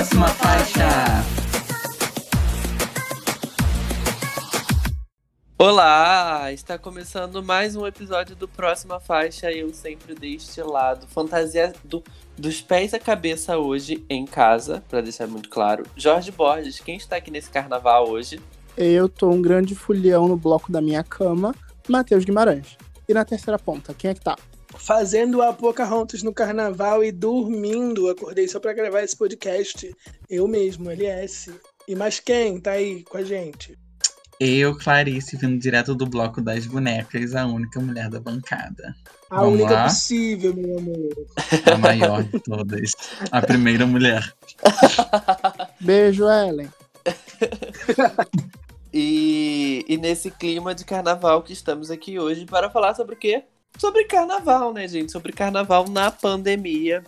Próxima faixa. Olá! Está começando mais um episódio do Próxima Faixa. Eu sempre deste lado. Fantasia do, dos pés à cabeça hoje em casa, para deixar muito claro. Jorge Borges, quem está aqui nesse carnaval hoje? Eu tô um grande fulhão no bloco da minha cama, Matheus Guimarães. E na terceira ponta, quem é que tá? Fazendo a Pocahontas no carnaval e dormindo. Acordei só pra gravar esse podcast. Eu mesmo, LS. E mais quem tá aí com a gente? Eu, Clarice, vindo direto do bloco das bonecas, a única mulher da bancada. A Vamos única lá? possível, meu amor. A maior de todas. A primeira mulher. Beijo, Ellen. E, e nesse clima de carnaval que estamos aqui hoje para falar sobre o quê? Sobre carnaval, né, gente? Sobre carnaval na pandemia.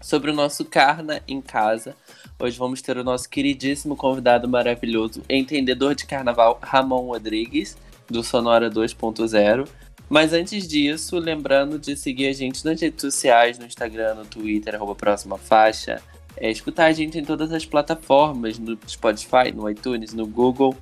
Sobre o nosso Carna em casa. Hoje vamos ter o nosso queridíssimo convidado maravilhoso, entendedor de carnaval, Ramon Rodrigues, do Sonora 2.0. Mas antes disso, lembrando de seguir a gente nas redes sociais, no Instagram, no Twitter, arroba próxima faixa. É, escutar a gente em todas as plataformas, no Spotify, no iTunes, no Google.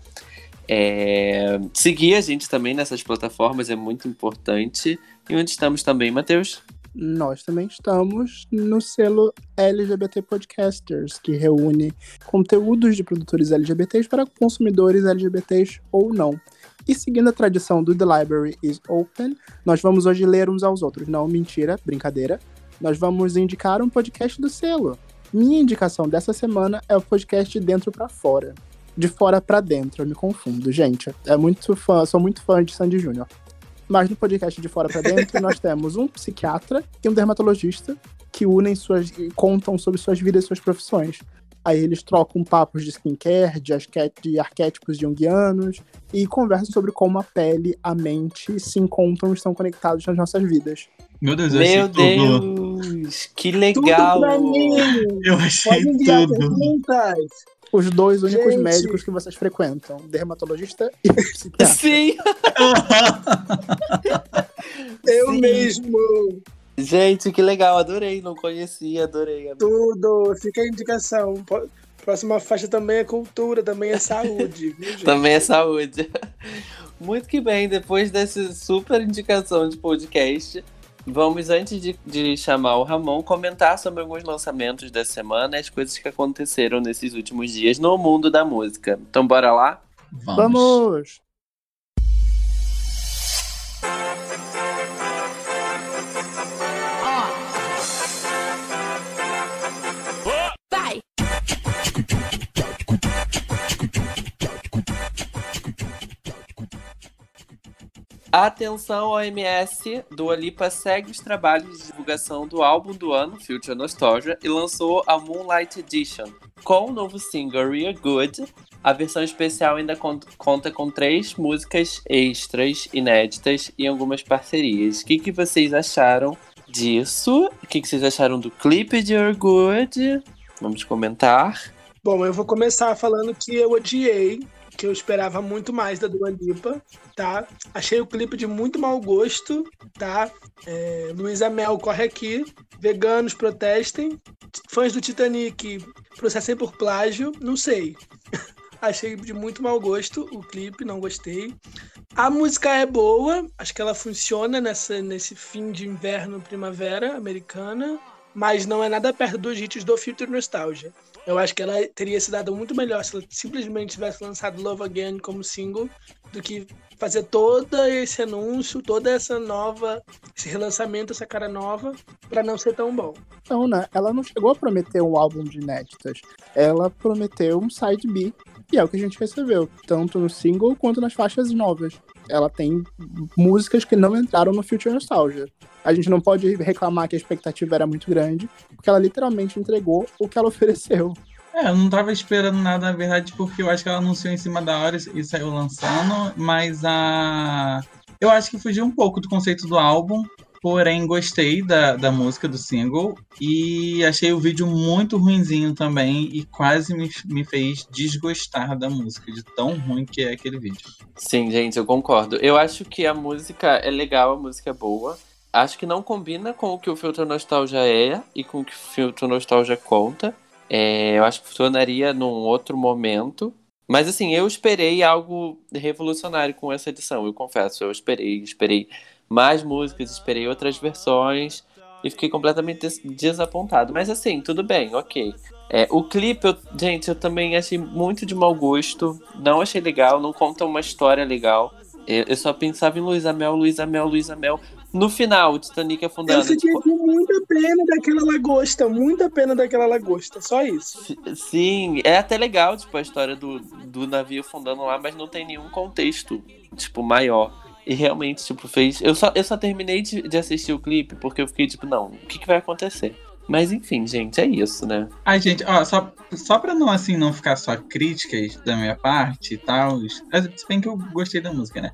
É, seguir a gente também nessas plataformas é muito importante. E onde estamos também, Matheus? Nós também estamos no selo LGBT Podcasters, que reúne conteúdos de produtores LGBTs para consumidores LGBTs ou não. E seguindo a tradição do The Library is Open, nós vamos hoje ler uns aos outros. Não, mentira, brincadeira. Nós vamos indicar um podcast do selo. Minha indicação dessa semana é o podcast de Dentro para Fora. De fora para dentro, eu me confundo, gente. É muito fã, sou muito fã de Sandy Júnior. Mas no podcast de fora para dentro, nós temos um psiquiatra e um dermatologista que unem suas e contam sobre suas vidas e suas profissões. Aí eles trocam papos de skincare, de, arqué- de arquétipos junguianos e conversam sobre como a pele, a mente se encontram e estão conectados nas nossas vidas. Meu Deus, eu Meu achei tudo. Deus! Que Tudo legal! pra mim! Eu achei Pode enviar tudo. perguntas. Os dois únicos Gente. médicos que vocês frequentam, dermatologista e psiquiatra. Sim! Eu Sim. mesmo. Gente, que legal, adorei, não conhecia, adorei. Tudo. Fica a indicação. Próxima faixa também é cultura, também é saúde. viu? Também é saúde. Muito que bem, depois dessa super indicação de podcast, vamos, antes de, de chamar o Ramon, comentar sobre alguns lançamentos da semana e as coisas que aconteceram nesses últimos dias no mundo da música. Então, bora lá? Vamos. Vamos! Atenção OMS, Dua Lipa segue os trabalhos de divulgação do álbum do ano, Future Nostalgia, e lançou a Moonlight Edition. Com o novo single Real Good, a versão especial ainda con- conta com três músicas extras, inéditas e algumas parcerias. O que, que vocês acharam disso? O que, que vocês acharam do clipe de Real Good? Vamos comentar. Bom, eu vou começar falando que eu odiei, que eu esperava muito mais da Dua Lipa, tá? Achei o clipe de muito mau gosto, tá? É, Luísa Mel corre aqui, veganos protestem, fãs do Titanic processem por plágio, não sei. Achei de muito mau gosto o clipe, não gostei. A música é boa, acho que ela funciona nessa, nesse fim de inverno, primavera americana, mas não é nada perto dos hits do Future Nostalgia. Eu acho que ela teria se dado muito melhor se ela simplesmente tivesse lançado Love Again como single do que fazer todo esse anúncio, toda essa nova, esse relançamento, essa cara nova, pra não ser tão bom. Então, né? Ela não chegou a prometer um álbum de inéditas. Ela prometeu um side B. E é o que a gente recebeu, tanto no single quanto nas faixas novas. Ela tem músicas que não entraram no Future Nostalgia. A gente não pode reclamar que a expectativa era muito grande, porque ela literalmente entregou o que ela ofereceu. É, eu não tava esperando nada, na verdade, porque eu acho que ela anunciou em cima da hora e saiu lançando, mas a. Eu acho que fugiu um pouco do conceito do álbum, porém gostei da, da música, do single, e achei o vídeo muito ruinzinho também, e quase me, me fez desgostar da música, de tão ruim que é aquele vídeo. Sim, gente, eu concordo. Eu acho que a música é legal, a música é boa. Acho que não combina com o que o Filtro Nostalgia é e com o que o Filtro Nostalgia conta. É, eu acho que funcionaria num outro momento. Mas assim, eu esperei algo revolucionário com essa edição, eu confesso. Eu esperei, esperei mais músicas, esperei outras versões e fiquei completamente des desapontado. Mas assim, tudo bem, ok. É, o clipe, eu, gente, eu também achei muito de mau gosto. Não achei legal, não conta uma história legal. Eu, eu só pensava em Luísa Mel, Luísa Mel, Luísa Mel. No final, o Titanic afundando. Eu fiquei tipo... muita pena daquela lagosta, muita pena daquela lagosta, só isso. Sim, é até legal, tipo, a história do, do navio afundando lá, mas não tem nenhum contexto, tipo, maior. E realmente, tipo, fez. Eu só, eu só terminei de, de assistir o clipe porque eu fiquei, tipo, não, o que, que vai acontecer? Mas enfim, gente, é isso, né? Ai, gente, ó, só, só pra não, assim, não ficar só críticas da minha parte e tal, se bem que eu gostei da música, né?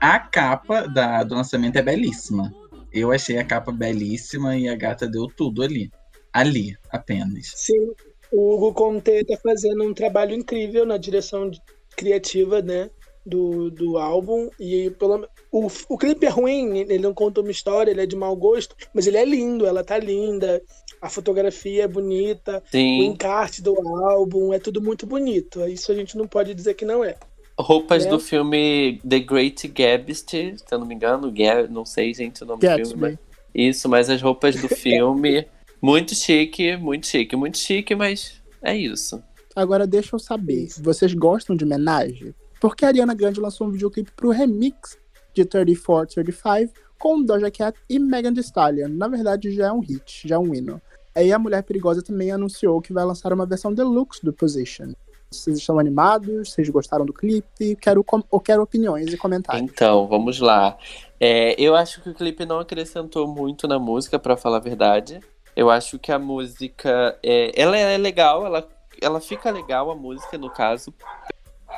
A capa da, do lançamento é belíssima. Eu achei a capa belíssima e a gata deu tudo ali. Ali, apenas. Sim, o Hugo Conte tá fazendo um trabalho incrível na direção criativa, né? Do, do álbum. E pelo, o, o clipe é ruim, ele não conta uma história, ele é de mau gosto, mas ele é lindo, ela tá linda, a fotografia é bonita, Sim. o encarte do álbum é tudo muito bonito. Isso a gente não pode dizer que não é. Roupas É. do filme The Great Gatsby, se eu não me engano, Gab, não sei, gente, o nome do filme. Mas- Isso, mas as roupas do filme, muito chique, muito chique, muito chique, mas é isso. Agora deixa eu saber, vocês gostam de homenagem? Porque a Ariana Grande lançou um videoclipe pro remix de 34, 35 com Doja Cat e Megan Thee Stallion. Na verdade, já é um hit, já é um hino. Aí a Mulher Perigosa também anunciou que vai lançar uma versão deluxe do Position. Vocês estão animados? Vocês gostaram do clipe? Quero, eu quero opiniões e comentários. Então, vamos lá. É, eu acho que o clipe não acrescentou muito na música, pra falar a verdade. Eu acho que a música, é, ela é legal, ela, ela fica legal, a música, no caso.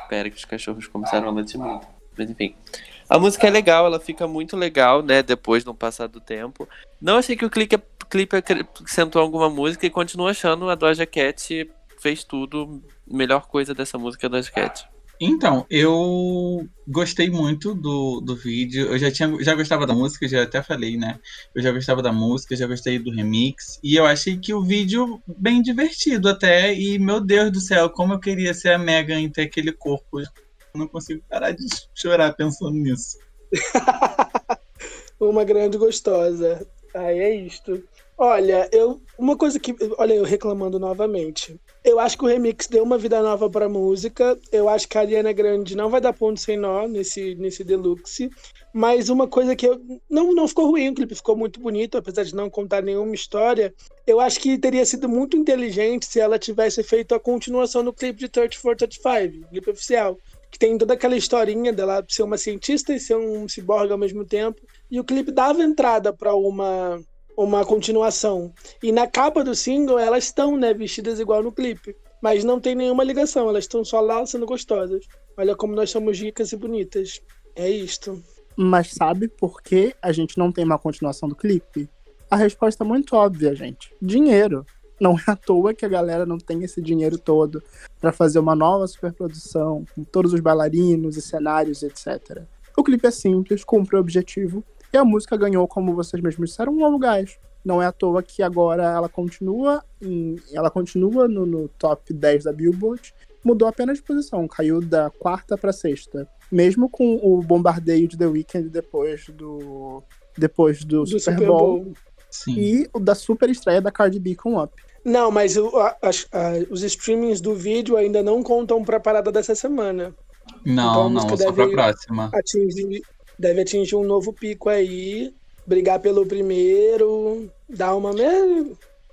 Espera que os cachorros começaram a latir muito. Mas enfim. A música é legal, ela fica muito legal, né? Depois, no passar do tempo. Não achei que o clipe, clipe acrescentou alguma música e continuo achando a Doja Cat fez tudo. Melhor coisa dessa música é a Doja Cat. Então, eu gostei muito do, do vídeo. Eu já tinha já gostava da música, já até falei, né? Eu já gostava da música, já gostei do remix. E eu achei que o vídeo bem divertido até. E, meu Deus do céu, como eu queria ser a Megan e ter aquele corpo. Eu não consigo parar de chorar pensando nisso. Uma grande gostosa. Aí é isto. Olha, eu uma coisa que, olha eu reclamando novamente. Eu acho que o remix deu uma vida nova pra música. Eu acho que a Ariana Grande não vai dar ponto sem nó nesse nesse deluxe. Mas uma coisa que eu não não ficou ruim, o clipe ficou muito bonito, apesar de não contar nenhuma história. Eu acho que teria sido muito inteligente se ela tivesse feito a continuação do clipe de 34 35, o clipe oficial, que tem toda aquela historinha dela ser uma cientista e ser um ciborgue ao mesmo tempo. E o clipe dava entrada para uma uma continuação. E na capa do single elas estão, né, vestidas igual no clipe, mas não tem nenhuma ligação, elas estão só lá sendo gostosas. Olha como nós somos ricas e bonitas. É isto. Mas sabe por que a gente não tem uma continuação do clipe? A resposta é muito óbvia, gente. Dinheiro. Não é à toa que a galera não tem esse dinheiro todo pra fazer uma nova superprodução com todos os bailarinos e cenários, etc. O clipe é simples, cumpre o objetivo e a música ganhou, como vocês mesmos disseram, um novo gás. Não é à toa que agora ela continua em, ela continua no, no top 10 da Billboard. Mudou apenas de posição, caiu da quarta pra sexta. Mesmo com o bombardeio de The Weeknd depois do depois do, Do Super, Bowl, Sim. e o da super estreia da Cardi B com Up. Não, mas o- a- as- a- os streamings do vídeo ainda não contam pra parada dessa semana. Então a Não, música não, só pra deve- próxima. Atingir, deve atingir um novo pico aí, brigar pelo primeiro, dar uma.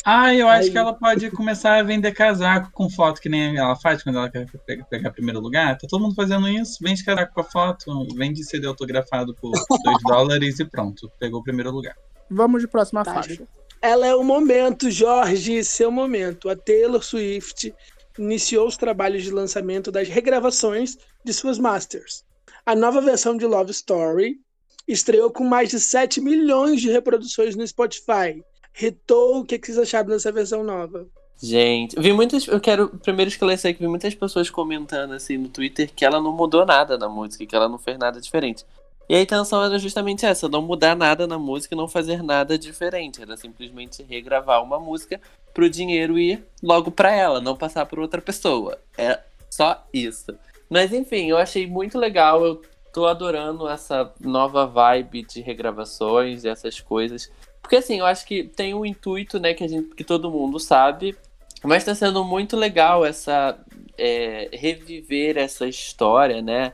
Ah, eu acho Aí- que ela pode começar a vender casaco com foto, que nem ela faz quando ela quer pe- pegar primeiro lugar. Tá todo mundo fazendo isso. Vende casaco com a foto, vende CD autografado por 2 dólares e pronto. Pegou o primeiro lugar. Vamos de próxima Tá, faixa. Ela é o momento, Jorge, seu momento. A Taylor Swift iniciou os trabalhos de lançamento das regravações de suas masters. A nova versão de Love Story estreou com mais de 7 milhões de reproduções no Spotify. Ritou, o que, que vocês acharam dessa versão nova? Gente, vi muitas. Eu quero primeiro esclarecer que vi muitas pessoas comentando assim no Twitter que ela não mudou nada na música, que ela não fez nada diferente. E a intenção era justamente essa, não mudar nada na música, não fazer nada diferente, era simplesmente regravar uma música pro dinheiro ir logo para ela, não passar por outra pessoa. É só isso. Mas enfim, eu achei muito legal, eu tô adorando essa nova vibe de regravações e essas coisas. Porque assim, eu acho que tem um intuito, né, que a gente que todo mundo sabe, mas tá sendo muito legal essa é, reviver essa história, né?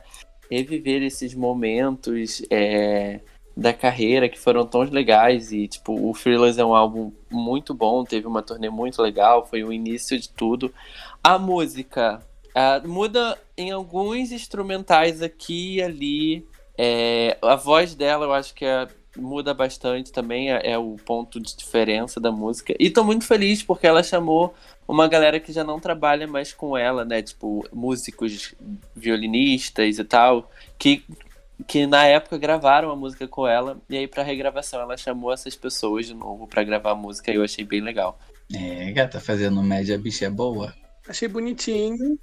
reviver esses momentos é, da carreira que foram tão legais. E, tipo, o Thrillers é um álbum muito bom, teve uma turnê muito legal, foi o início de tudo. A música uh, muda em alguns instrumentais aqui e ali. É, a voz dela eu acho que é, muda bastante também, é, é, o ponto de diferença da música. E tô muito feliz porque ela chamou uma galera que já não trabalha mais com ela, né? Tipo, músicos, violinistas e tal, que, que na época gravaram a música com ela, e aí pra regravação ela chamou essas pessoas de novo para gravar a música e eu achei bem legal. É, gata, fazendo média, a bicha é boa. Achei bonitinho.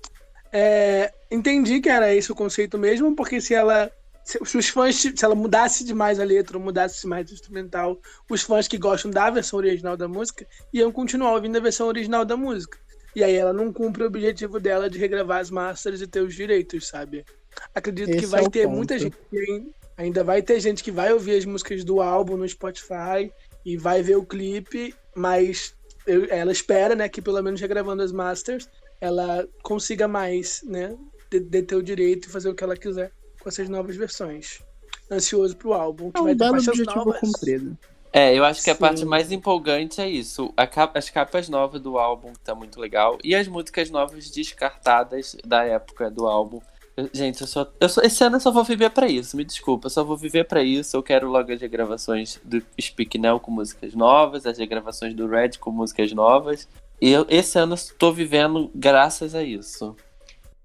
É, entendi que era esse o conceito mesmo, porque se ela se os fãs, se ela mudasse demais a letra, ou mudasse mais o instrumental, os fãs que gostam da versão original da música iam continuar ouvindo a versão original da música. E aí ela não cumpre o objetivo dela de regravar as masters e ter os direitos, sabe? Acredito Esse que vai é ter ponto. muita gente ainda vai ter gente que vai ouvir as músicas do álbum no Spotify e vai ver o clipe, mas eu, ela espera, né, que pelo menos regravando as masters, ela consiga mais, né, de, de ter o direito e fazer o que ela quiser com essas novas versões. Ansioso pro álbum, que é um vai ter objetivo novas. cumprido. É, eu acho que Sim. a parte mais empolgante é isso. Capa, as capas novas do álbum tá muito legal. E as músicas novas descartadas da época do álbum. Eu, gente, eu só, eu só, esse ano eu só vou viver para isso. Me desculpa, eu só vou viver para isso. Eu quero logo as regravações do Speak Now com músicas novas, as regravações do Red com músicas novas. E eu, esse ano estou vivendo graças a isso.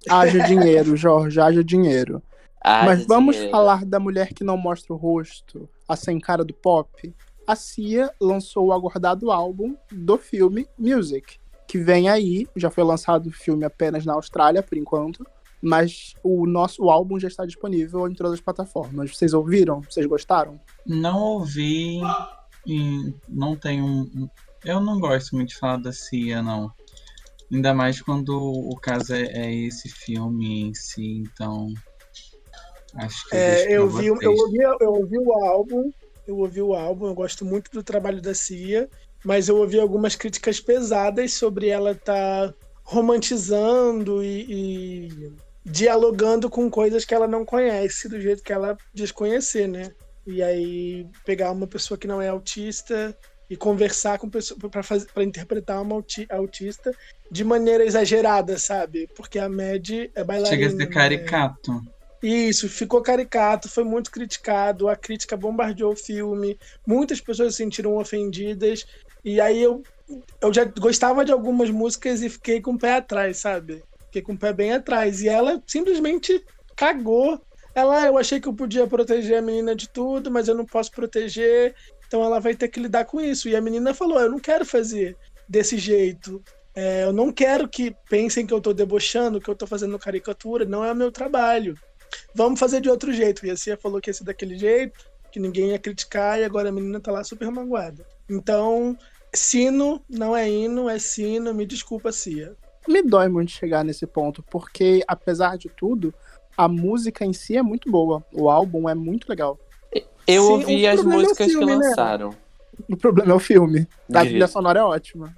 Haja dinheiro, Jorge, haja dinheiro. Ah, Mas vamos falar da mulher que não mostra o rosto, a sem cara do pop. A Cia lançou o aguardado álbum do filme Music, que vem aí, já foi lançado o filme apenas na Austrália por enquanto, mas o nosso o álbum já está disponível em todas as plataformas. Vocês ouviram? Vocês gostaram? Não ouvi e não tenho. Eu não gosto muito de falar da Cia, não. Ainda mais quando o caso é, é esse filme em si, então Acho que é, eu, vi, eu, ouvi, eu ouvi o álbum, eu ouvi o álbum, eu gosto muito do trabalho da Cia, mas eu ouvi algumas críticas pesadas sobre ela estar tá romantizando e, e, dialogando com coisas que ela não conhece do jeito que ela diz conhecer, né? E aí pegar uma pessoa que não é autista e conversar com pessoa para interpretar uma autista de maneira exagerada, sabe? Porque a Mad é bailarina. Chega a ser né? caricato. Né? Isso, ficou caricato, foi muito criticado, a crítica bombardeou o filme, muitas pessoas se sentiram ofendidas, e aí eu, eu já gostava de algumas músicas e fiquei com o pé atrás, sabe? Fiquei com o pé bem atrás. E ela simplesmente cagou. Ela, eu achei que eu podia proteger a menina de tudo, mas eu não posso proteger, então ela vai ter que lidar com isso. E a menina falou: Eu não quero fazer desse jeito. É, eu não quero que pensem que eu tô debochando, que eu tô fazendo caricatura, não é o meu trabalho vamos fazer de outro jeito. E a Cia falou que ia ser daquele jeito, que ninguém ia criticar, e agora a menina tá lá super magoada. Então, sino não é hino, é sino, me desculpa, Cia. Me dói muito chegar nesse ponto, porque apesar de tudo, a música em si é muito boa. O álbum é muito legal. Eu Sim, ouvi as músicas é filme, que né? lançaram. Né? O problema é o filme. A trilha sonora é ótima.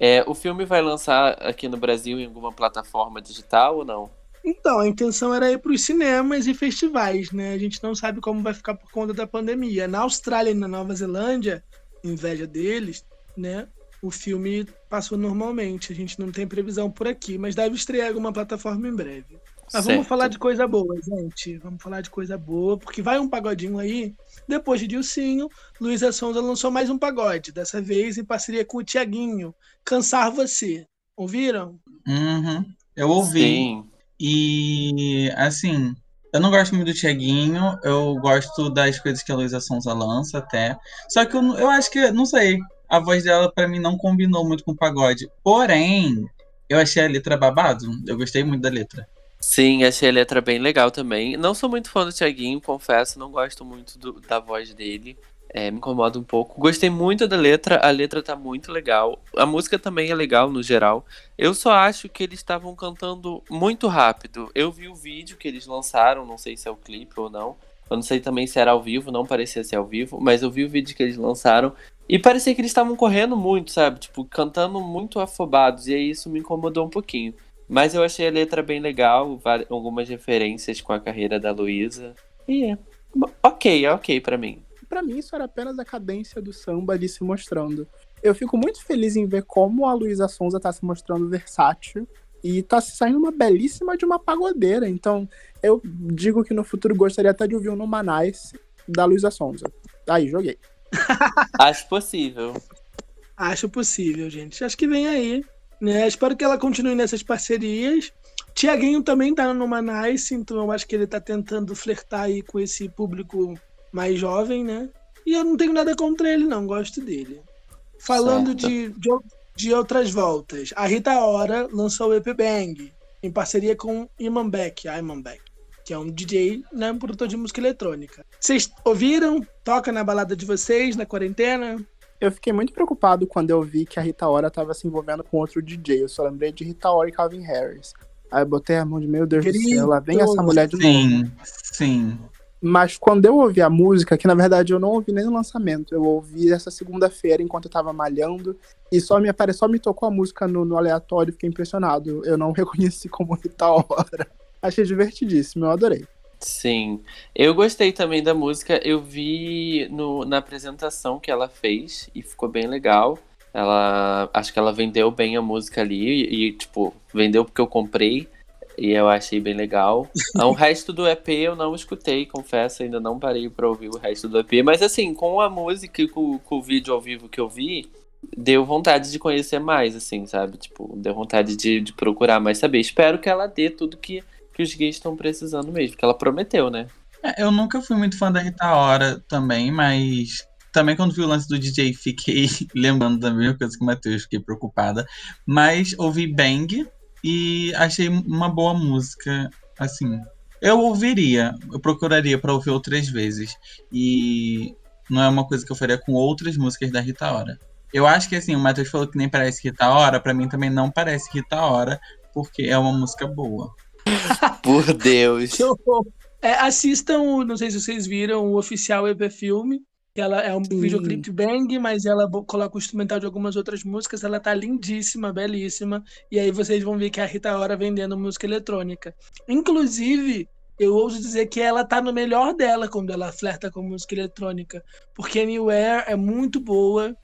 É, o filme vai lançar aqui no Brasil em alguma plataforma digital ou não? Então, a intenção era ir para os cinemas e festivais, né? A gente não sabe como vai ficar por conta da pandemia. Na Austrália e na Nova Zelândia, inveja deles, né? O filme passou normalmente. A gente não tem previsão por aqui, mas deve estrear alguma plataforma em breve. Mas certo. vamos falar de coisa boa, gente. Vamos falar de coisa boa, porque vai um pagodinho aí. Depois de Dilcinho, Luísa Sonza lançou mais um pagode, dessa vez em parceria com o Tiaguinho. Cansar Você. Ouviram? Uhum. Eu ouvi. Sim. E, assim, eu não gosto muito do Tiaguinho, eu gosto das coisas que a Luísa Sonza lança até. Só que eu, eu acho que, não sei, a voz dela para mim não combinou muito com o pagode. Porém, eu achei a letra babado, eu gostei muito da letra. Sim, achei a letra bem legal também. Não sou muito fã do Thiaguinho, confesso, não gosto muito do- da voz dele. É, me incomoda um pouco. Gostei muito da letra, a letra tá muito legal. A música também é legal no geral. Eu só acho que eles estavam cantando muito rápido. Eu vi o vídeo que eles lançaram, não sei se é o clipe ou não. Eu não sei também se era ao vivo, não parecia ser ao vivo, mas eu vi o vídeo que eles lançaram e parecia que eles estavam correndo muito, sabe? Tipo, cantando muito afobados, e aí isso me incomodou um pouquinho. Mas eu achei a letra bem legal, algumas referências com a carreira da Luísa. E é. Ok, é ok pra mim. Pra mim, isso era apenas a cadência do samba ali se mostrando. Eu fico muito feliz em ver como a Luísa Sonza tá se mostrando versátil e tá se saindo uma belíssima de uma pagodeira. Então, eu digo que no futuro gostaria até de ouvir um Numa Nice da Luísa Sonza. Aí, joguei. Acho possível. Acho possível, gente. Acho que vem aí. Né? Espero que ela continue nessas parcerias. Tiaguinho também tá numa Nice, então eu acho que ele tá tentando flertar aí com esse público mais jovem, né? E eu não tenho nada contra ele, não. Gosto dele. Falando Certo. de, de, de outras voltas, a Rita Ora lançou o EP Bang, em parceria com Iman Beck, Iman Beck, que é um DJ, né, um produtor de música eletrônica. Vocês ouviram? Toca na balada de vocês, na quarentena? Eu fiquei muito preocupado quando eu vi que a Rita Ora tava se envolvendo com outro DJ. Eu só lembrei de Rita Ora e Calvin Harris. Aí eu botei a mão de meu Deus do céu, lá vem essa mulher de novo. Sim, sim. Mas quando eu ouvi a música, que na verdade eu não ouvi nem no lançamento, eu ouvi essa segunda-feira enquanto eu tava malhando, e só me apareceu, só me tocou a música no, no aleatório, fiquei impressionado. Eu não reconheci como Rita Ora. Achei divertidíssimo, eu adorei. Sim. Eu gostei também da música. Eu vi no, na apresentação que ela fez e ficou bem legal. Ela acho que ela vendeu bem a música ali e, tipo, vendeu porque eu comprei e eu achei bem legal. O resto do EP eu não escutei, confesso, ainda não parei pra ouvir o resto do EP, mas assim, com a música e com, com o vídeo ao vivo que eu vi, deu vontade de conhecer mais, assim, sabe? Tipo, deu vontade de, de procurar mais saber. Espero que ela dê tudo que, que os gays estão precisando mesmo, que ela prometeu, né? É, Eu nunca fui muito fã da Rita Ora também, mas também quando vi o lance do DJ fiquei lembrando da mesma coisa que o Matheus, fiquei preocupada. Mas ouvi Bang e achei uma boa música, assim. Eu ouviria, eu procuraria pra ouvir outras vezes. E não é uma coisa que eu faria com outras músicas da Rita Ora. Eu acho que assim, o Matheus falou que nem parece Rita Ora, pra mim também não parece Rita Ora, porque é uma música boa. Por Deus. Que horror. É, assistam, não sei se vocês viram, o oficial EP Filme. que Ela é um Sim. videoclipe bang, mas ela coloca o instrumental de algumas outras músicas. Ela tá lindíssima, belíssima. E aí vocês vão ver que é a Rita Ora vendendo música eletrônica. Inclusive, eu ouso dizer que ela tá no melhor dela quando ela flerta com música eletrônica. Porque Anywhere é muito boa.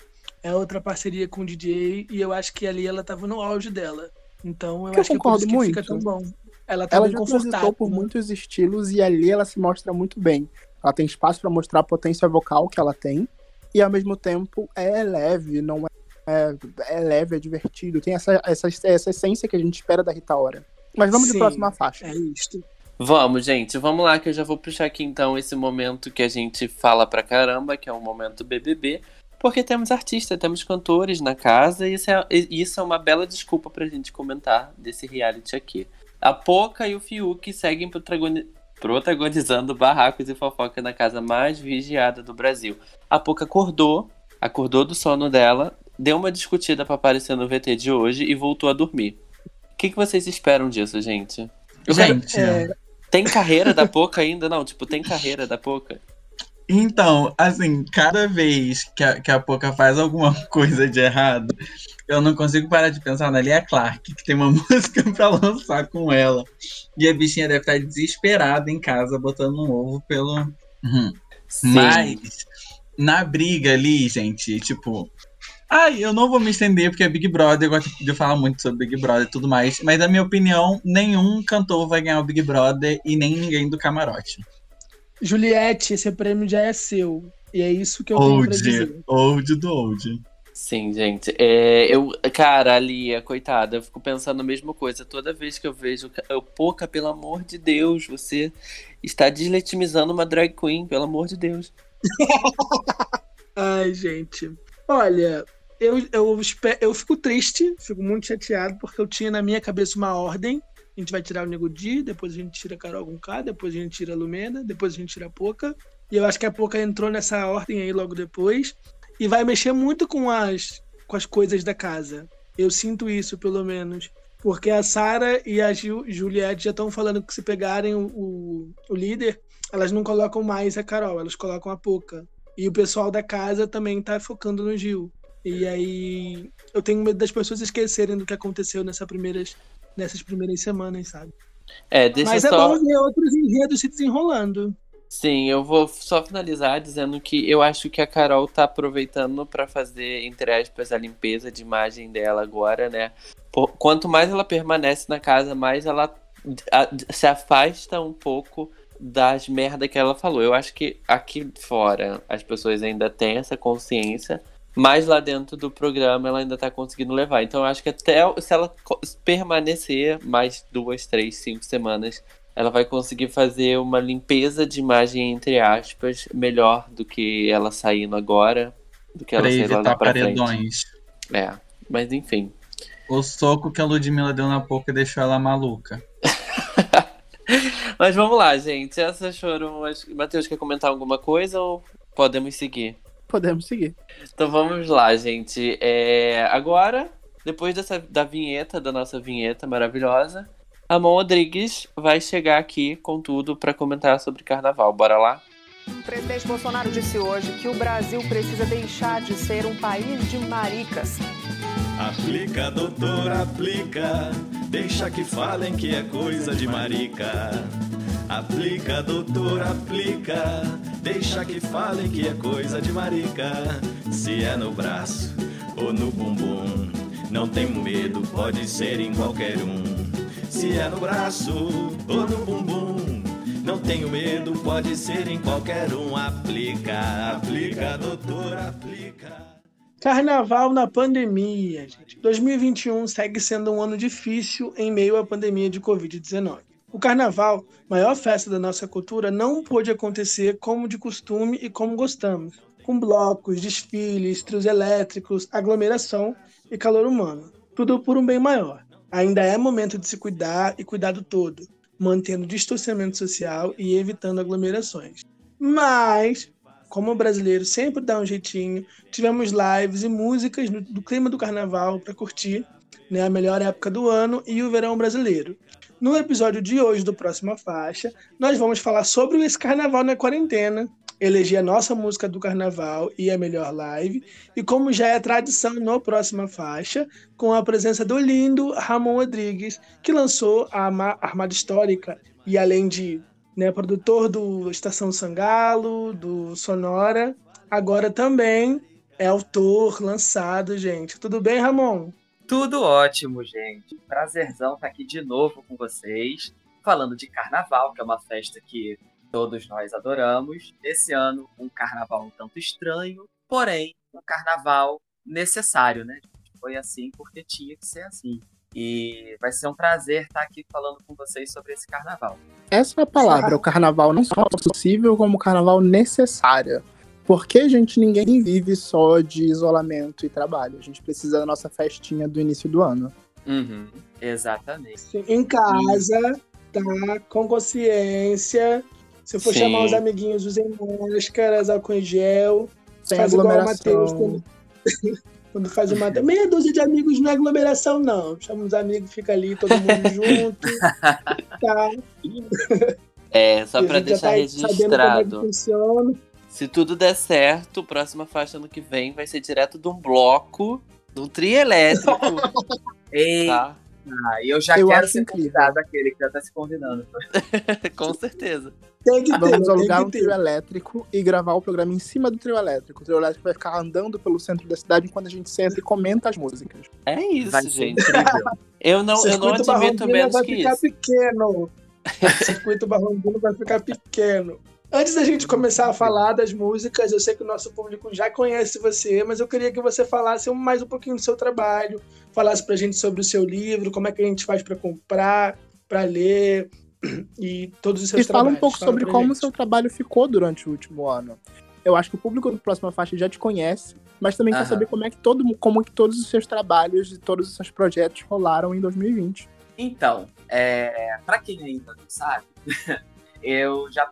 É outra parceria com o DJ. E eu acho que ali ela tava no auge dela. Então eu eu acho que é por isso que fica tão bom. Ela tá Ela bem já confortável. por né? muitos estilos e ali ela se mostra muito bem. Ela tem espaço pra mostrar a potência vocal que ela tem e ao mesmo tempo é leve, não é, é, é leve, é divertido. Tem essa, essa, essa essência que a gente espera da Rita Ora. Mas vamos de Sim. próxima faixa. É isto. Vamos, gente, vamos lá que eu já vou puxar aqui então esse momento que a gente fala pra caramba, que é o momento BBB, porque temos artistas, temos cantores na casa e isso é, e isso é uma bela desculpa pra gente comentar desse reality aqui. A Poca e o Fiuk seguem protagoni- protagonizando barracos e fofoca na casa mais vigiada do Brasil. A Poca acordou, acordou do sono dela, deu uma discutida pra aparecer no VT de hoje e voltou a dormir. O que, que vocês esperam disso, gente? Eu quero- Gente, é, tem carreira da Poca ainda? Não, tipo, tem carreira da Poca? Então, assim, cada vez que a, que a Poca faz alguma coisa de errado, eu não consigo parar de pensar na Lia Clark, que tem uma música pra lançar com ela. E a bichinha deve estar desesperada em casa, botando um ovo pelo. Uhum. Mas, na briga ali, gente, tipo. Ai, eu não vou me estender porque é Big Brother, eu gosto de falar muito sobre Big Brother e tudo mais. Mas, na minha opinião, nenhum cantor vai ganhar o Big Brother e nem ninguém do camarote. Juliette, esse prêmio já é seu. E é isso que eu tenho pra Old, dizer. old do old. Sim, gente. É, eu, cara, a Lia, coitada, eu fico pensando a mesma coisa. Toda vez que eu vejo. Eu, Poca, pelo amor de Deus, você está deslegitimizando uma drag queen, pelo amor de Deus. Ai, gente. Olha, eu, eu, eu fico triste, fico muito chateado, porque eu tinha na minha cabeça uma ordem, A gente vai tirar o Nego Di, depois a gente tira a Carol K, depois a gente tira a Lumena, depois a gente tira a Poca. E eu acho que a Poca entrou nessa ordem aí logo depois. E vai mexer muito com as, com as coisas da casa. Eu sinto isso, pelo menos. Porque a Sara e a Gil, Juliette já estão falando que se pegarem o, o, o, líder, elas não colocam mais a Carol, elas colocam a Poca. E o pessoal da casa também tá focando no Gil. E aí eu tenho medo das pessoas esquecerem do que aconteceu nessa primeiras, nessas primeiras semanas, sabe? É, deixa Mas só... é bom ver outros enredos se desenrolando. Sim, eu vou só finalizar dizendo que eu acho que a Carol tá aproveitando para fazer, entre aspas, a limpeza de imagem dela agora, né? Por, quanto mais ela permanece na casa, mais ela se afasta um pouco das merda que ela falou. Eu acho que aqui fora as pessoas ainda têm essa consciência, mas lá dentro do programa ela ainda tá conseguindo levar. Então eu acho que até se ela permanecer mais duas, três, cinco semanas, ela vai conseguir fazer uma limpeza de imagem, entre aspas, melhor do que ela saindo agora, do que ela Pra saindo lá pra frente. paredões. É, mas enfim. O soco que a Ludmilla deu na boca deixou ela maluca. Mas vamos lá, gente. Essas foram as. Matheus, quer comentar alguma coisa ou podemos seguir? Podemos seguir. Então vamos lá, gente. É, Agora, depois dessa, da vinheta, da nossa vinheta maravilhosa, Ramon Rodrigues vai chegar aqui com tudo para comentar sobre carnaval. Bora lá? O presidente Bolsonaro disse hoje que o Brasil precisa deixar de ser um país de maricas. Aplica, doutor, aplica. Deixa que falem que é coisa de marica. Aplica, doutor, aplica. Deixa que falem que é coisa de marica. Se é no braço ou no bumbum, não tenho medo, pode ser em qualquer um. Se é no braço ou no bumbum, não tenho medo, pode ser em qualquer um. Aplica, aplica, doutor, aplica. Carnaval na pandemia, gente. 2021 segue sendo um ano difícil em meio à pandemia de Covid-19. O carnaval, maior festa da nossa cultura, não pôde acontecer como de costume e como gostamos, com blocos, desfiles, trios elétricos, aglomeração e calor humano. Tudo por um bem maior. Ainda é momento de se cuidar e cuidar do todo, mantendo distanciamento social e evitando aglomerações. Mas como o brasileiro sempre dá um jeitinho, tivemos lives e músicas do clima do carnaval para curtir, né, a melhor época do ano e o verão brasileiro. No episódio de hoje do Próxima Faixa, nós vamos falar sobre esse carnaval na quarentena, eleger a nossa música do carnaval e a melhor live, e como já é tradição no Próxima Faixa, com a presença do lindo Ramon Rodrigues, que lançou a Armada Histórica, e além de né, produtor do Estação Sangalo, do Sonora, agora também é autor lançado, gente. Tudo bem, Ramon? Tudo ótimo, gente. Prazerzão estar aqui de novo com vocês, falando de carnaval, que é uma festa que todos nós adoramos. Esse ano, um carnaval um tanto estranho, porém, um carnaval necessário, né? Foi assim porque tinha que ser assim. E vai ser um prazer estar aqui falando com vocês sobre esse carnaval. Essa é a palavra, o carnaval não só possível, como o carnaval necessária. Porque, gente, ninguém vive só de isolamento e trabalho. A gente precisa da nossa festinha do início do ano. Uhum, exatamente. Sim, Em casa, tá? Com consciência. Se for Sim. chamar os amiguinhos, usem máscaras, álcool em gel. Sem Faz igual o. Matheus quando, quando faz uma. Meia dúzia de amigos não é aglomeração, não. Chama os amigos, fica ali, todo mundo junto. Tá? É, só E para deixar tá aí sabendo como é que registrado. Se tudo der certo, próxima faixa ano que vem vai ser direto de um bloco, de um trio elétrico, Eita, tá? eu já Eu quero ser incrível. convidado aquele que já tá se convidando. Com certeza. Tem que ter, Vamos tem alugar um trio elétrico e gravar o programa em cima do trio elétrico. O trio elétrico vai ficar andando pelo centro da cidade enquanto a gente senta e comenta as músicas. É isso, Vai gente. Eu não, eu não Circuito admito menos vai que ficar isso. pequeno. O circuito Barrondino vai ficar pequeno. Antes da gente começar a falar das músicas, eu sei que o nosso público já conhece você, mas eu queria que você falasse mais um pouquinho do seu trabalho, falasse pra gente sobre o seu livro, como é que a gente faz pra comprar, pra ler e todos os seus E fala trabalhos. um pouco Fala sobre como o seu trabalho ficou durante o último ano. Eu acho que o público do Próxima Faixa já te conhece, mas também quer Aham. saber como é que todo, como que todos os seus trabalhos e todos os seus projetos rolaram em 2020. Então, é, para quem ainda não sabe, eu já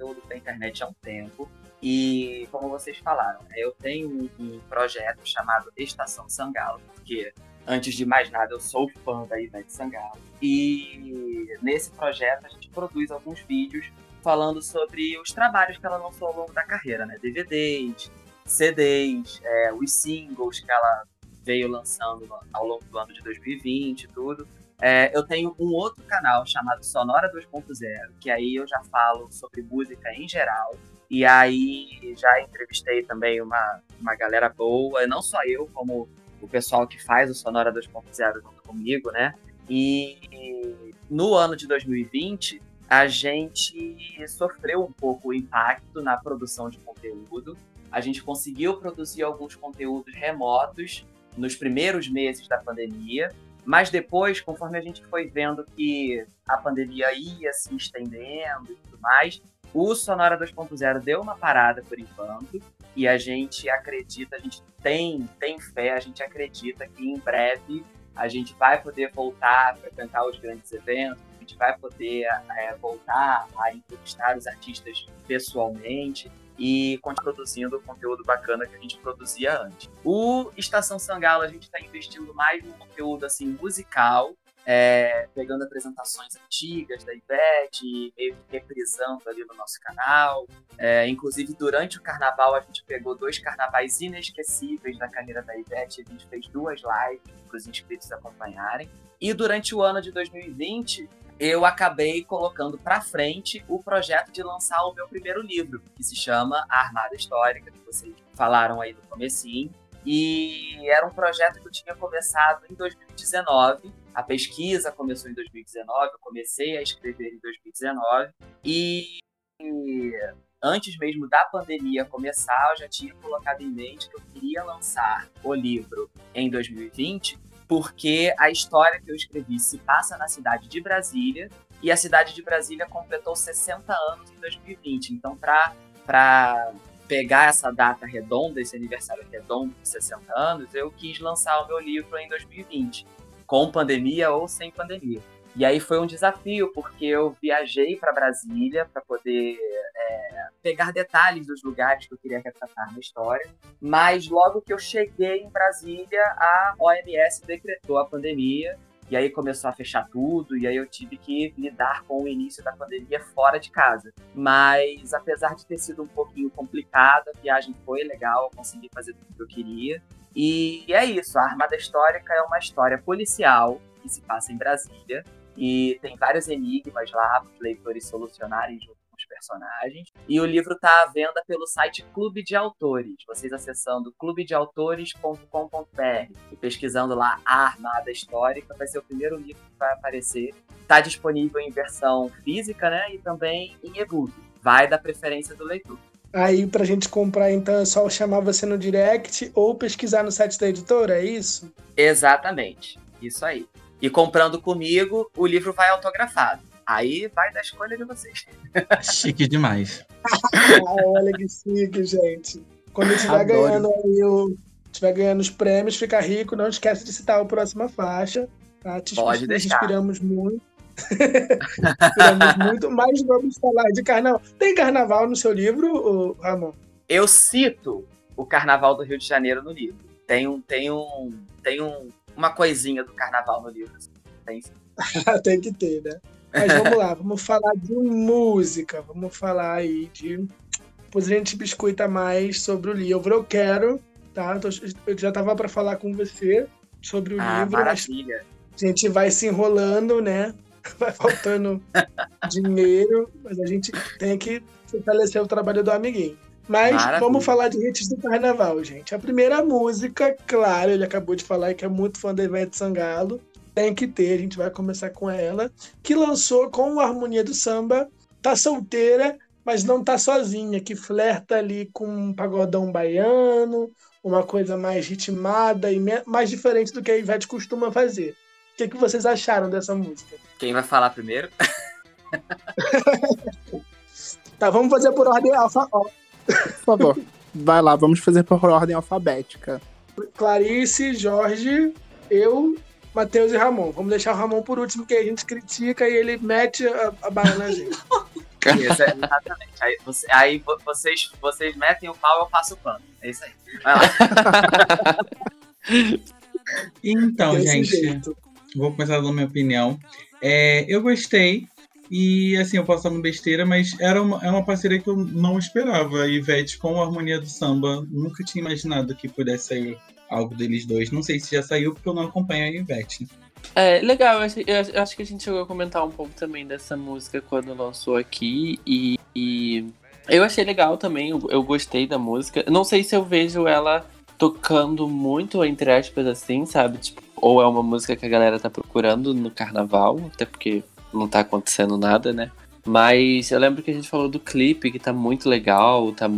conteúdo pra internet há um tempo. E, como vocês falaram, né, eu tenho um, projeto chamado Estação Sangalo, que, antes de mais nada, eu sou fã da Ivete Sangalo. E nesse projeto a gente produz alguns vídeos falando sobre os trabalhos que ela lançou ao longo da carreira, né? DVDs, CDs, é, os singles que ela veio lançando ao longo do ano de 2020 e tudo. É, eu tenho um outro canal chamado Sonora 2.0, que aí eu já falo sobre música em geral. E aí já entrevistei também uma, uma galera boa, não só eu, como o pessoal que faz o Sonora 2.0 junto comigo, né? E no ano de 2020, a gente sofreu um pouco o impacto na produção de conteúdo. A gente conseguiu produzir alguns conteúdos remotos nos primeiros meses da pandemia, mas depois, conforme a gente foi vendo que a pandemia ia se estendendo e tudo mais, o Sonora 2.0 deu uma parada por enquanto e a gente acredita, a gente tem, tem fé, a gente acredita que em breve a gente vai poder voltar a frequentar os grandes eventos, a gente vai poder é, voltar a entrevistar os artistas pessoalmente e continuar produzindo o conteúdo bacana que a gente produzia antes. O Estação Sangalo, a gente está investindo mais no conteúdo assim musical, é, pegando apresentações antigas da Ivete, meio que reprisando ali no nosso canal. É, inclusive, durante o carnaval, a gente pegou dois carnavais inesquecíveis da carreira da Ivete. A gente fez duas lives para os inscritos acompanharem. E durante o ano de 2020, eu acabei colocando para frente o projeto de lançar o meu primeiro livro, que se chama A Armada Histórica, que vocês falaram aí no comecinho. E era um projeto que eu tinha começado em 2019. A pesquisa começou em 2019, eu comecei a escrever em 2019. E antes mesmo da pandemia começar, eu já tinha colocado em mente que eu queria lançar o livro em 2020 porque a história que eu escrevi se passa na cidade de Brasília e a cidade de Brasília completou 60 anos em 2020. Então, para pegar essa data redonda, esse aniversário redondo de 60 anos, eu quis lançar o meu livro em 2020, com pandemia ou sem pandemia. E aí foi um desafio, porque eu viajei para Brasília para poder é, pegar detalhes dos lugares que eu queria retratar na história. Mas logo que eu cheguei em Brasília, a OMS decretou a pandemia. E aí começou a fechar tudo, e aí eu tive que lidar com o início da pandemia fora de casa. Mas apesar de ter sido um pouquinho complicada, a viagem foi legal, consegui fazer tudo que eu queria. E é isso, a Armada Histórica é uma história policial que se passa em Brasília, e tem vários enigmas lá para os leitores solucionarem junto com os personagens. E o livro está à venda pelo site Clube de Autores. Vocês acessando clubedeautores.com.br e pesquisando lá a Armada Histórica, vai ser o primeiro livro que vai aparecer. Está disponível em versão física, né? E também em e-book. Vai da preferência do leitor. Aí, pra gente comprar, então, é só chamar você no direct ou pesquisar no site da editora, é isso? Exatamente. Isso aí. E comprando comigo, o livro vai autografado. Aí vai da escolha de vocês. Chique demais. olha que chique, gente. Quando estiver ganhando aí o. Estiver ganhando os prêmios, fica rico, não esquece de citar a próxima faixa. Tá? Te Pode deixar. inspiramos muito. inspiramos muito, mas vamos falar de carnaval. Tem carnaval no seu livro, Ramon? Eu cito o Carnaval do Rio de Janeiro no livro. Tem um, tem um, tem um uma coisinha do carnaval no livro. Assim. Tem, Tem que ter, né? Mas vamos lá, vamos falar de música, vamos falar aí de. Depois a gente biscuita mais sobre o livro. Eu quero, tá? Eu já tava para falar com você sobre o ah, livro, maravilha. mas a gente vai se enrolando, né? Vai faltando dinheiro, mas a gente tem que fortalecer o trabalho do amiguinho. Mas Maravilha. vamos falar de hits do carnaval, gente. A primeira música, claro, ele acabou de falar que é muito fã da Ivete Sangalo. Tem que ter, a gente vai começar com ela. Que lançou com a Harmonia do Samba. Tá solteira, mas não tá sozinha. Que flerta ali com um pagodão baiano, uma coisa mais ritmada e mais diferente do que a Ivete costuma fazer. O que, que vocês acharam dessa música? Quem vai falar primeiro? tá, vamos fazer por ordem alfa. Por favor, vai lá, vamos fazer por ordem alfabética. Clarice, Jorge, eu Matheus e Ramon. Vamos deixar o Ramon por último, que a gente critica e ele mete a, a bala na gente. Isso, é, exatamente. Aí, você- aí vo- vocês, vocês metem o pau, eu faço o pano. É isso aí. Vai lá. Então, Desse gente, jeito. vou começar dando minha opinião. É, eu gostei. E assim, eu posso estar no besteira, mas era uma, é uma parceria que eu não esperava. A Ivete com a harmonia do samba. Nunca tinha imaginado que pudesse sair algo deles dois. Não sei se já saiu, porque eu não acompanho a Ivete. É, legal, eu acho que a gente chegou a comentar um pouco também dessa música quando lançou aqui e, e eu achei legal também, eu, eu gostei da música. Não sei se eu vejo ela tocando muito, entre aspas, assim, sabe? Tipo, ou é uma música que a galera tá procurando no carnaval, até porque não tá acontecendo nada, né? Mas eu lembro que a gente falou do clipe, que tá muito legal, tá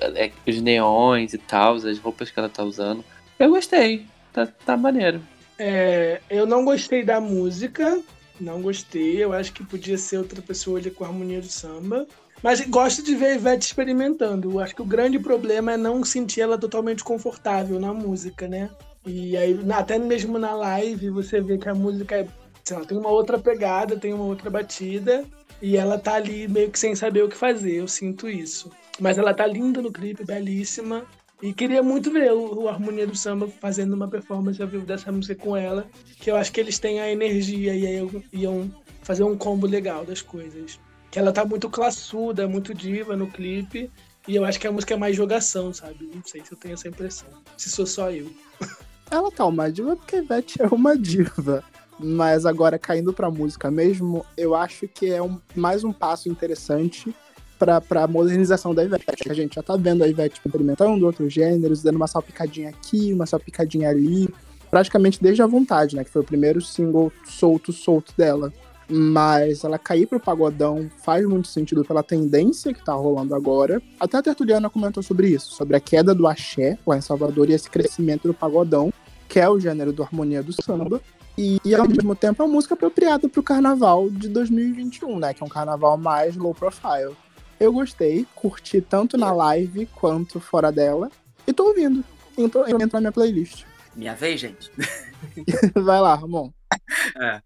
é, os neons e tal, as roupas que ela tá usando. Eu gostei, tá, tá maneiro. É, eu não gostei da música, não gostei. Eu acho que podia ser outra pessoa ali com a harmonia do samba. Mas gosto de ver a Ivete experimentando. Eu acho que o grande problema é não sentir ela totalmente confortável na música, né? E aí, até mesmo na live, você vê que a música é, sei lá, tem uma outra pegada, tem uma outra batida. E ela tá ali meio que sem saber o que fazer. Eu sinto isso. Mas ela tá linda no clipe, belíssima. E queria muito ver o, o Harmonia do Samba fazendo uma performance ao vivo dessa música com ela, que eu acho que eles têm a energia e aí iam fazer um combo legal das coisas. Que ela tá muito classuda, muito diva no clipe, e eu acho que a música é mais jogação, sabe? Não sei se eu tenho essa impressão. Se sou só eu. Ela tá uma diva porque a Ivete é uma diva. Mas agora, caindo pra música mesmo, eu acho que é um- mais um passo interessante pra, pra modernização da Ivete. A gente já tá vendo a Ivete experimentando outros gêneros, dando uma salpicadinha aqui, uma salpicadinha ali. Praticamente desde a vontade, né? Que foi o primeiro single solto, solto dela. Mas ela cair pro pagodão faz muito sentido pela tendência que tá rolando agora. Até a Tertuliana comentou sobre isso, sobre a queda do axé lá em Salvador e esse crescimento do pagodão, que é o gênero do harmonia do samba. E, e, ao mesmo tempo é uma música apropriada pro carnaval de 2021, né? Que é um carnaval mais low profile. Eu gostei, curti tanto na live quanto fora dela. E tô ouvindo. Entrou, entrou na minha playlist. Minha vez, gente. Vai lá, Ramon.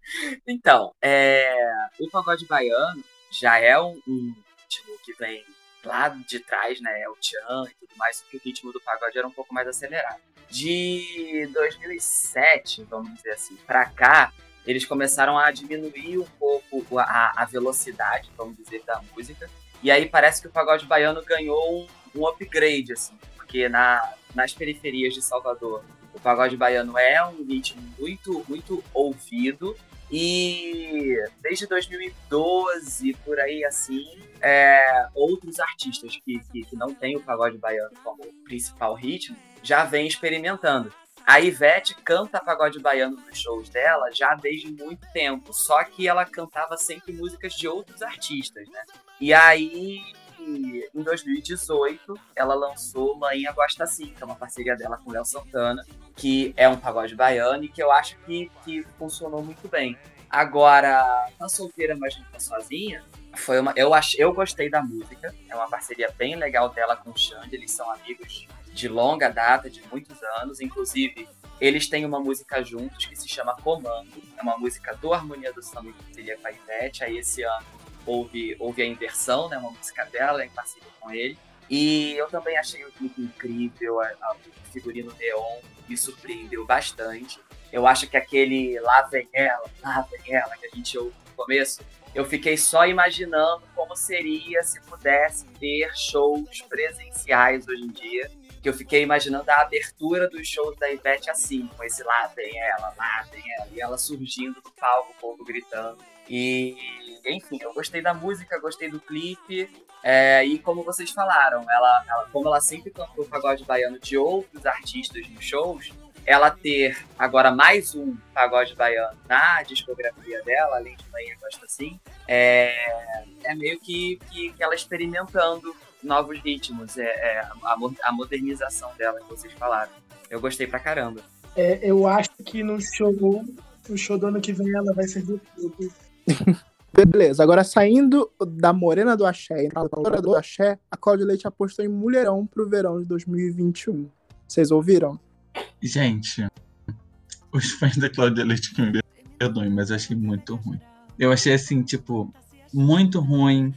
Então, é, o pagode baiano já é um, um ritmo que vem lá de trás, né? É o tchan e tudo mais, só que o ritmo do pagode era um pouco mais acelerado. De 2007, vamos dizer assim, pra cá, eles começaram a diminuir um pouco a, a velocidade, vamos dizer, da música. E aí parece que o pagode baiano ganhou um, um upgrade, assim, porque na, nas periferias de Salvador o pagode baiano é um ritmo muito, muito ouvido. E desde 2012, por aí assim, é, outros artistas que, que, que não têm o pagode baiano como principal ritmo já vêm experimentando. A Ivete canta pagode baiano nos shows dela já desde muito tempo, só que ela cantava sempre músicas de outros artistas, né? E aí, em 2018, ela lançou Maninha Gosta Sim, que é uma parceria dela com Léo Santana, que é um pagode baiano e que eu acho que, que funcionou muito bem. Agora, Tá Solteira, mas não tá sozinha, foi uma, eu, ach, eu gostei da música, é uma parceria bem legal dela com o Xande, eles são amigos de longa data, de muitos anos, inclusive eles têm uma música juntos que se chama Comando, é uma música do Harmonia do Samba em parceria com a Ivete, aí esse ano houve, houve a inversão, né, uma música dela em parceria com ele, e eu também achei o clipe incrível, a, a, o figurino neon me surpreendeu bastante. Eu acho que aquele Lá Vem Ela, Lá Vem Ela, que a gente ouve no começo, eu fiquei só imaginando como seria se pudesse ter shows presenciais hoje em dia. Que eu fiquei imaginando a abertura dos shows da Ivete assim, com esse Lá Vem Ela, Lá Vem Ela, e ela surgindo do palco, o povo gritando. E, enfim, eu gostei da música, gostei do clipe. É, e como vocês falaram, ela, ela, como ela sempre cantou pagode baiano de outros artistas nos shows, ela ter agora mais um pagode baiano na discografia dela, além de Manhã Gosta Assim, é, é meio que, que, que, ela experimentando novos ritmos, é, é a, a, modernização dela que vocês falaram. Eu gostei pra caramba. É, eu acho que no show, no show do ano que vem ela vai ser tudo. Beleza, agora saindo da Morena do Axé e da Loura do Axé, a Cláudia Leite apostou em Mulherão pro verão de 2021. Vocês ouviram? Gente, os fãs da Cláudia Leite que me perdoem, mas eu achei muito ruim. Eu achei assim, tipo, muito ruim.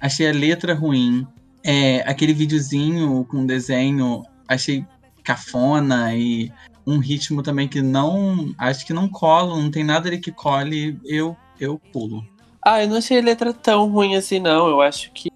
Achei a letra ruim. É, aquele videozinho com desenho, achei cafona e um ritmo também que não. Acho que não cola, não tem nada ali que cole. Eu, eu pulo. Ah, eu não achei a letra tão ruim assim, não. Eu acho que.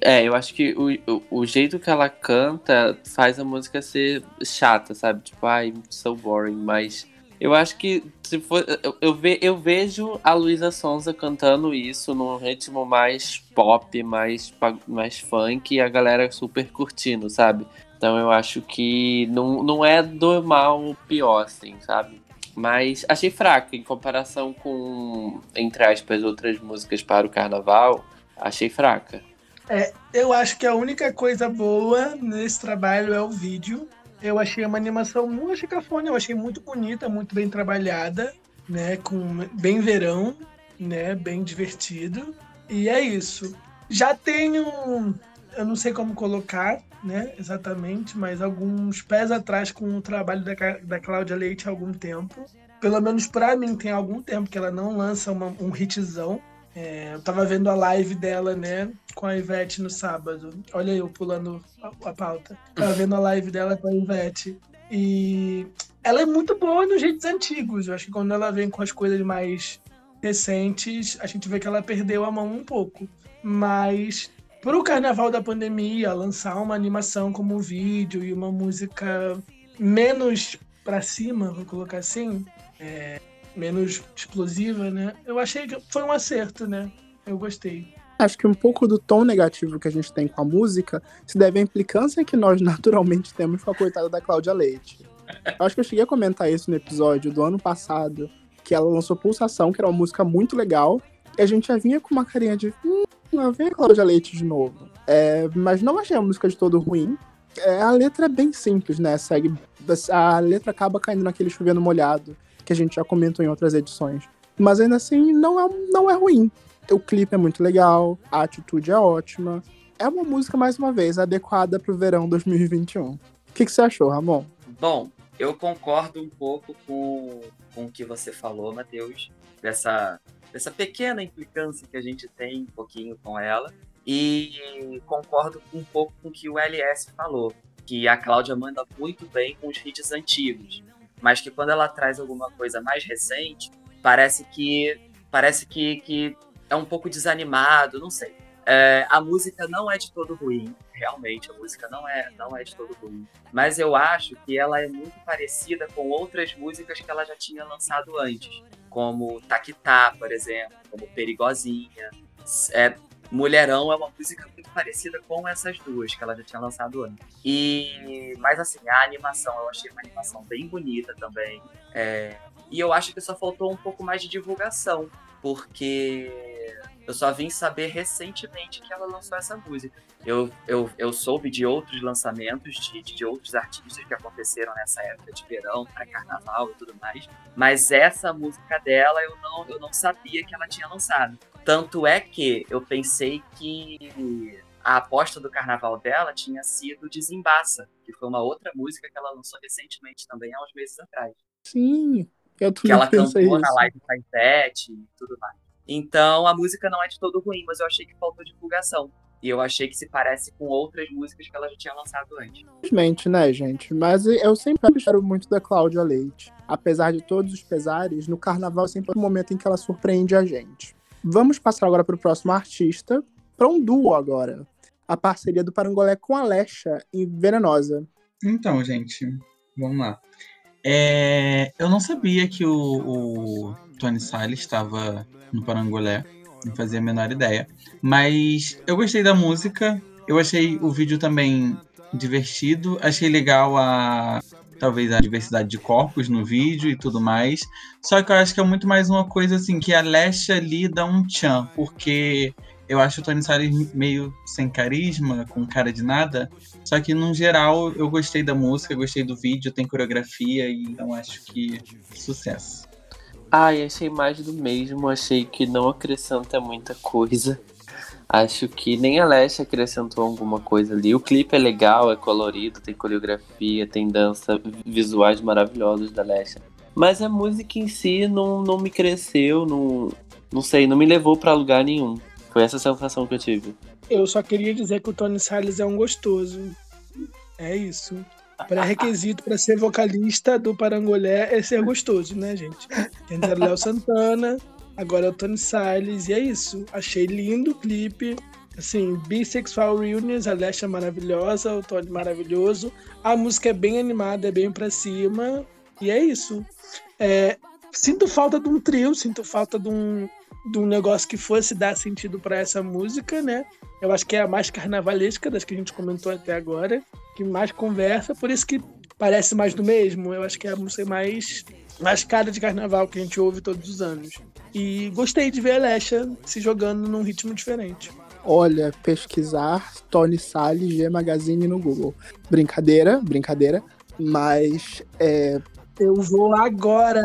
É, eu acho que o, o, jeito que ela canta faz a música ser chata, sabe? Tipo, ai, so boring, mas. Eu acho que se for, eu, ve, eu vejo a Luísa Sonza cantando isso num ritmo mais pop, mais, mais funk, e a galera super curtindo, sabe? Então eu acho que não, não é do mal pior, assim, sabe? Mas achei fraca em comparação com, entre aspas, outras músicas para o carnaval. Achei fraca. É, eu acho que a única coisa boa nesse trabalho é o vídeo. Eu achei uma animação, não achei cafona, eu achei muito bonita, muito bem trabalhada, né? Com bem verão, né? Bem divertido. E é isso. Já tenho, eu não sei como colocar, né? Exatamente, mas alguns pés atrás com o trabalho da, da Cláudia Leite há algum tempo. Pelo menos para mim tem algum tempo que ela não lança uma, um hitzão. É, eu tava vendo a live dela, né, com a Ivete no sábado. Olha eu pulando a, a pauta. Tava vendo a live dela com a Ivete. E ela é muito boa nos jeitos antigos. Eu acho que quando ela vem com as coisas mais recentes, a gente vê que ela perdeu a mão um pouco. Mas para o carnaval da pandemia, lançar uma animação como um vídeo e uma música menos para cima, vou colocar assim, é, menos explosiva, né? Eu achei que foi um acerto, né? Eu gostei. Acho que um pouco do tom negativo que a gente tem com a música se deve à implicância que nós naturalmente temos com a coitada da Cláudia Leite. Eu acho que eu cheguei a comentar isso no episódio do ano passado, que ela lançou Pulsação, que era uma música muito legal, e a gente já vinha com uma carinha de. Hum, vem a Cláudia Leite de novo. É, mas não achei a música de todo ruim. É, a letra é bem simples, né? Segue. A letra acaba caindo naquele chovendo molhado que a gente já comentou em outras edições. Mas ainda assim, não é, não é ruim. O clipe é muito legal, a atitude é ótima. É uma música, mais uma vez, adequada para o verão 2021. O que, que você achou, Ramon? Bom, eu concordo um pouco com, com o que você falou, Matheus, dessa, dessa pequena implicância que a gente tem um pouquinho com ela. E concordo um pouco com o que o LS falou, que a Cláudia manda muito bem com os hits antigos mas que quando ela traz alguma coisa mais recente, parece que parece que, que é um pouco desanimado, não sei. É, a música não é de todo ruim, realmente, a música não é, não é de todo ruim. Mas eu acho que ela é muito parecida com outras músicas que ela já tinha lançado antes, como Taquitá, por exemplo, como Perigosinha. É, Mulherão é uma música muito parecida com essas duas que ela já tinha lançado antes. E, mas assim, a animação, eu achei uma animação bem bonita também. É, e eu acho que só faltou um pouco mais de divulgação, porque eu só vim saber recentemente que ela lançou essa música. Eu, eu, eu soube de outros lançamentos de, de outros artistas que aconteceram nessa época de verão, para carnaval e tudo mais. Mas essa música dela eu não, eu não sabia que ela tinha lançado. Tanto é que eu pensei que a aposta do carnaval dela tinha sido Desembaça, que foi uma outra música que ela lançou recentemente também, há uns meses atrás. Sim, eu Que ela cantou isso. na live da Ivete e tudo mais. Então a música não é de todo ruim, mas eu achei que faltou divulgação. E eu achei que se parece com outras músicas que ela já tinha lançado antes. Infelizmente, né, gente? Mas eu sempre espero muito da Cláudia Leite. Apesar de todos os pesares, no carnaval é sempre um momento em que ela surpreende a gente. Vamos passar agora para o próximo artista, para um duo agora. A parceria do Parangolé com a Lecha em Venenosa. Então, gente, vamos lá. É, eu não sabia que o, o Tony Salles estava no Parangolé, não fazia a menor ideia. Mas eu gostei da música, eu achei o vídeo também divertido, achei legal a, talvez a diversidade de corpos no vídeo e tudo mais. Só que eu acho que é muito mais uma coisa assim que a Lesha ali dá um tchan, porque eu acho o Tony Salles meio sem carisma, com cara de nada. Só que no geral eu gostei da música, gostei do vídeo, tem coreografia então acho que sucesso. Ai, achei mais do mesmo, achei que não acrescenta muita coisa. Acho que nem a Leste acrescentou alguma coisa ali. O clipe é legal, é colorido, tem coreografia, tem dança, visuais maravilhosos da Leste. Mas a música em si não, não me cresceu, não, não sei, não me levou pra lugar nenhum. Foi essa sensação que eu tive. Eu só queria dizer que o Tony Salles é um gostoso. É isso. Pré-requisito para ser vocalista do Parangolé é ser gostoso, né, gente? O Léo Santana, agora é o Tony Salles, e é isso. Achei lindo o clipe. Assim, Bisexual Reunions, a Leste é maravilhosa, o Tony maravilhoso. A música é bem animada, é bem pra cima. E é isso. É, sinto falta de um trio, sinto falta de um, de um negócio que fosse dar sentido para essa música, né? Eu acho que é a mais carnavalesca das que a gente comentou até agora, que mais conversa, por isso que parece mais do mesmo. Eu acho que é a música mais, mais cara de carnaval que a gente ouve todos os anos. E gostei de ver a Lesha se jogando num ritmo diferente. Olha, pesquisar Tony Salles G Magazine no Google. Brincadeira, brincadeira, mas é, Eu vou agora!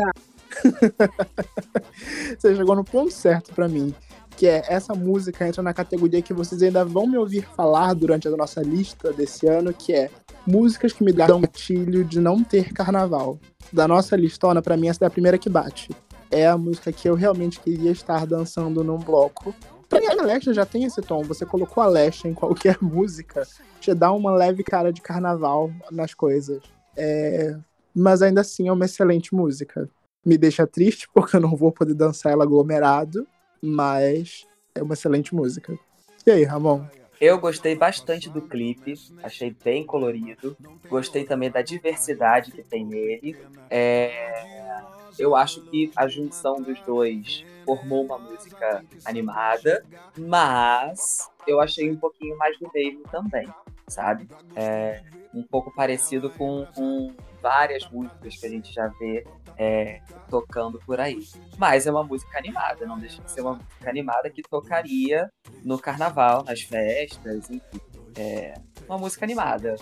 você chegou no ponto certo pra mim. Que é essa música entra na categoria que vocês ainda vão me ouvir falar durante a nossa lista desse ano, que é músicas que me dão gatilho de não ter carnaval. Da nossa listona, pra mim, essa é a primeira que bate. É a música que eu realmente queria estar dançando num bloco. Pra mim, a Lesha já tem esse tom. Você colocou a Lesha em qualquer música, te dá uma leve cara de carnaval nas coisas. É, Mas ainda assim é uma excelente música. Me deixa triste porque eu não vou poder dançar ela aglomerado, mas é uma excelente música. E aí, Ramon? Eu gostei bastante do clipe, achei bem colorido. Gostei também da diversidade que tem nele. É, Eu acho que a junção dos dois formou uma música animada, mas eu achei um pouquinho mais do mesmo também, sabe? É um pouco parecido com, com várias músicas que a gente já vê é, tocando por aí. Mas é uma música animada, não deixa de ser uma música animada que tocaria no carnaval, nas festas, enfim. É uma música animada.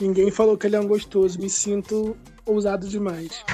Ninguém falou que ele é um gostoso, me sinto ousado demais.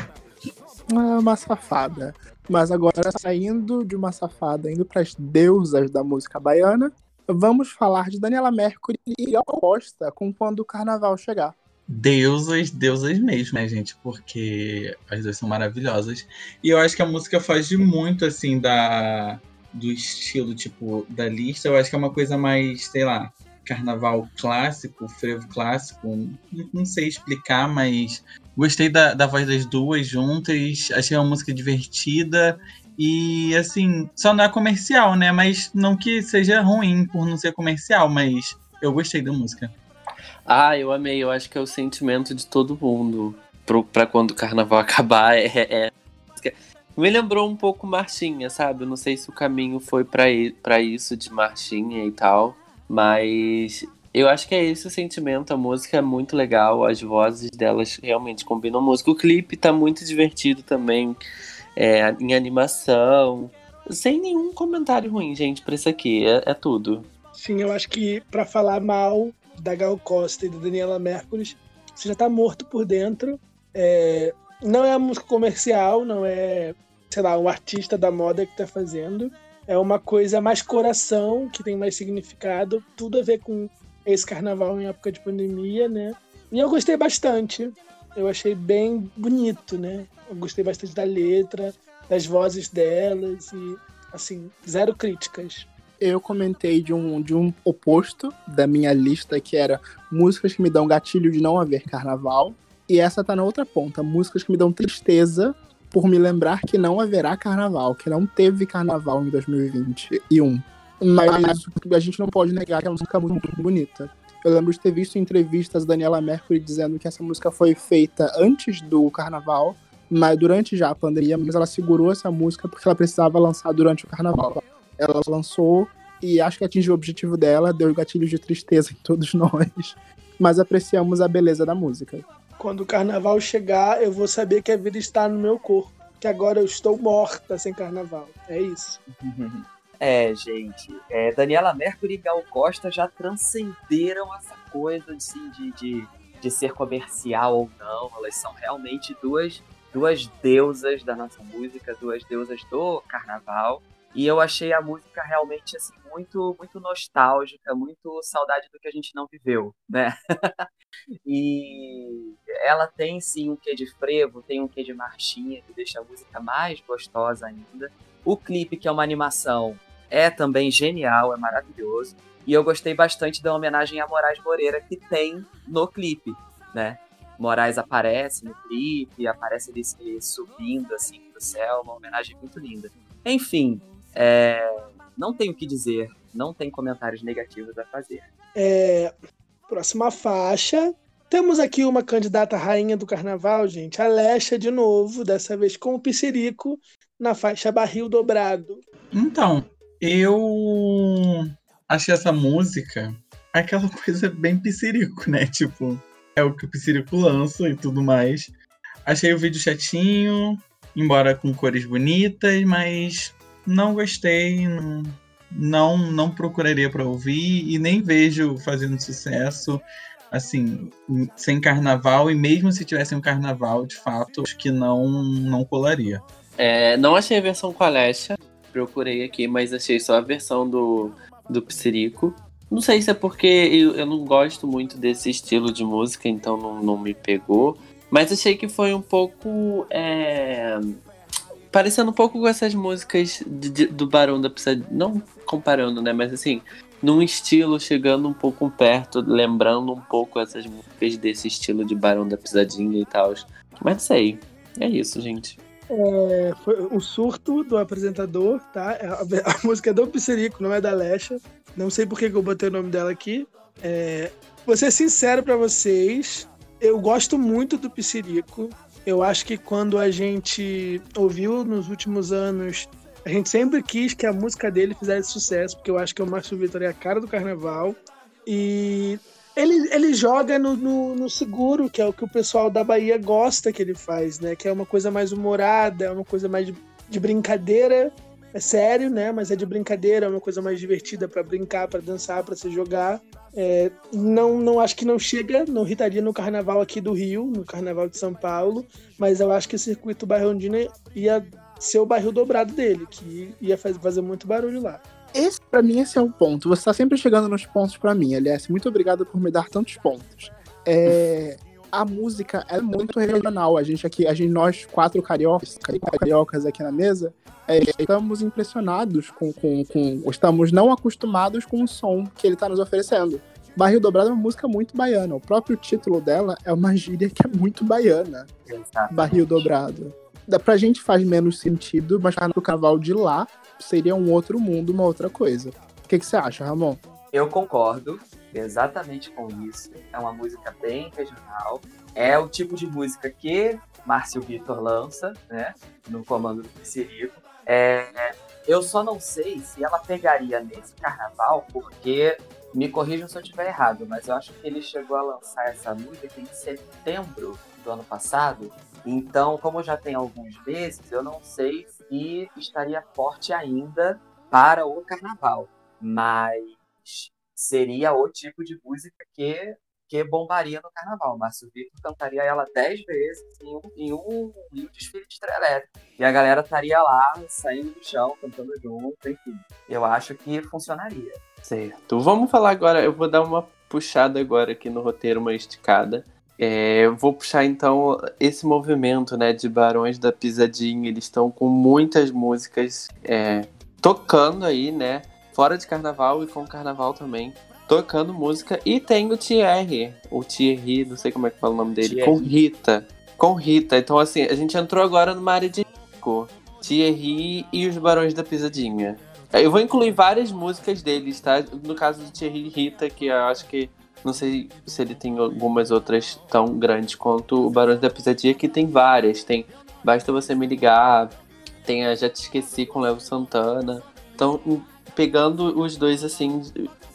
Ah, uma safada. Mas agora, saindo de uma safada, indo para as deusas da música baiana, vamos falar de Daniela Mercury e Costa com quando o carnaval chegar. Deusas, deusas mesmo, né, gente? Porque as duas são maravilhosas. E eu acho que a música foge muito, assim, da do estilo, tipo, da lista. Eu acho que é uma coisa mais, sei lá, carnaval clássico, frevo clássico. Não, não sei explicar, mas gostei da, da voz das duas juntas. Achei uma música divertida. E, assim, só não é comercial, né? Mas não que seja ruim por não ser comercial, mas eu gostei da música. Ah, eu amei. Eu acho que é o sentimento de todo mundo pro, pra quando o carnaval acabar. É, é- Me lembrou um pouco Marchinha, sabe? Eu não sei se o caminho foi pra isso de Marchinha e tal, mas eu acho que é esse o sentimento. A música é muito legal, as vozes delas realmente combinam a música. O clipe tá muito divertido também, é, em animação. Sem nenhum comentário ruim, gente, pra isso aqui. É, é tudo. Sim, eu acho que pra falar mal da Gal Costa e da Daniela Mercury, você já tá morto por dentro. É, não é a música comercial, não é, sei lá, um artista da moda que tá fazendo. É uma coisa mais coração, que tem mais significado, tudo a ver com esse carnaval em época de pandemia, né? E eu gostei bastante. Eu achei bem bonito, né? Eu gostei bastante da letra, das vozes delas e, assim, zero críticas. Eu comentei de um, de um oposto da minha lista, que era músicas que me dão gatilho de não haver carnaval. E essa tá na outra ponta, músicas que me dão tristeza por me lembrar que não haverá carnaval, que não teve carnaval em 2021. Mas a gente não pode negar que é uma música muito bonita. Eu lembro de ter visto entrevistas Daniela Mercury dizendo que essa música foi feita antes do carnaval, mas durante já a pandemia, mas ela segurou essa música porque ela precisava lançar durante o carnaval. Ela lançou e acho que atingiu o objetivo dela, deu gatilhos de tristeza em todos nós, mas apreciamos a beleza da música. Quando o carnaval chegar, eu vou saber que a vida está no meu corpo. Que agora eu estou morta sem carnaval. É isso. É, gente. é, Daniela Mercury e Gal Costa já transcenderam essa coisa assim, de, de, de ser comercial ou não. Elas são realmente duas, duas deusas da nossa música, duas deusas do carnaval. E eu achei a música realmente assim muito, muito nostálgica, muito saudade do que a gente não viveu, né? e ela tem sim um quê de frevo, tem um quê de marchinha que deixa a música mais gostosa ainda. O clipe, que é uma animação, é também genial, é maravilhoso. E eu gostei bastante da homenagem a Moraes Moreira que tem no clipe, né? Moraes aparece no clipe, aparece ele subindo assim pro céu, uma homenagem muito linda. Enfim, é, não tenho o que dizer, não tem comentários negativos a fazer. É, próxima faixa. Temos aqui uma candidata rainha do carnaval, gente, a Lecha de novo, dessa vez com o Piscirico, na faixa Barril Dobrado. Então, eu achei essa música aquela coisa bem piscirico, né? Tipo, é o que o piscirico lança e tudo mais. Achei o vídeo chatinho, embora com cores bonitas, mas não gostei, não, não, procuraria para ouvir e nem vejo fazendo sucesso assim, sem carnaval, e mesmo se tivesse um carnaval, de fato, acho que não, não colaria. É, não achei a versão com a Alessia, procurei aqui, mas achei só a versão do, do Psirico. Não sei se é porque eu, eu não gosto muito desse estilo de música, então não, não me pegou. Mas achei que foi um pouco. É, parecendo um pouco com essas músicas de, de, do Barão da Pisadinha. Não comparando, né? Mas assim, num estilo chegando um pouco perto, lembrando um pouco essas músicas desse estilo de Barão da Pisadinha e tal. Mas sei. É isso, gente. É, foi um surto do apresentador, tá? A, a, música é do Pisserico, não é da Lecha. Não sei por que, que eu botei o nome dela aqui. É, vou ser sincero para vocês, eu gosto muito do Pisserico. Eu acho que quando a gente ouviu nos últimos anos, a gente sempre quis que a música dele fizesse sucesso, porque eu acho que o Márcio Vitor é a cara do carnaval. E ele, ele joga no, no, no, seguro, que é o que o pessoal da Bahia gosta que ele faz, né? Que é uma coisa mais humorada, é uma coisa mais de, de brincadeira. É sério, né? Mas é de brincadeira, é uma coisa mais divertida para brincar, para dançar, para se jogar. É, não, não acho que não chega, não irritaria no carnaval aqui do Rio, no carnaval de São Paulo, mas eu acho que o circuito Barrondina ia ser o barril dobrado dele, que ia fazer muito barulho lá. Esse, para mim, esse é o ponto. Você tá sempre chegando nos pontos para mim, aliás. Muito obrigado por me dar tantos pontos. É, a música é muito regional. A gente aqui, a gente, nós quatro cariocas, cariocas aqui na mesa, é, estamos impressionados com, com, com, Estamos não acostumados com o som que ele está nos oferecendo. Barril Dobrado é uma música muito baiana. O próprio título dela é uma gíria que é muito baiana. Exatamente. Barril Dobrado. Pra gente faz menos sentido, mas no carnaval de lá seria um outro mundo, uma outra coisa. O que, que você acha, Ramon? Eu concordo exatamente com isso. É uma música bem regional. É o tipo de música que Márcio Vitor lança, né? No comando do Pissirico. É, eu só não sei se ela pegaria nesse carnaval, porque me corrijam se eu estiver errado, mas eu acho que ele chegou a lançar essa música em setembro do ano passado. Então, como já tem alguns meses, eu não sei se estaria forte ainda para o carnaval. Mas seria o tipo de música que que bombaria no carnaval. Márcio Vitor cantaria ela dez vezes em um, em um, em um desfile de elétrico. E a galera estaria lá, saindo do chão, cantando junto, enfim. Eu acho que funcionaria. Certo. Vamos falar agora, eu vou dar uma puxada agora aqui no roteiro, uma esticada. É, vou puxar então esse movimento né, de Barões da Pisadinha. Eles estão com muitas músicas é, tocando aí, né? Fora de carnaval e com carnaval também tocando música. E tem o Thierry, o Thierry, não sei como é que fala o nome dele, Thierry. com Rita. Com Rita. Então, assim, a gente entrou agora numa área de Thierry e os Barões da Pisadinha. Eu vou incluir várias músicas deles, tá? No caso do Thierry e Rita, que eu acho que. Não sei se ele tem algumas outras tão grandes quanto o Barões da Pisadinha, que tem várias. Tem Basta Você Me Ligar, tem a Já Te Esqueci com Léo Santana. Então, pegando os dois, assim,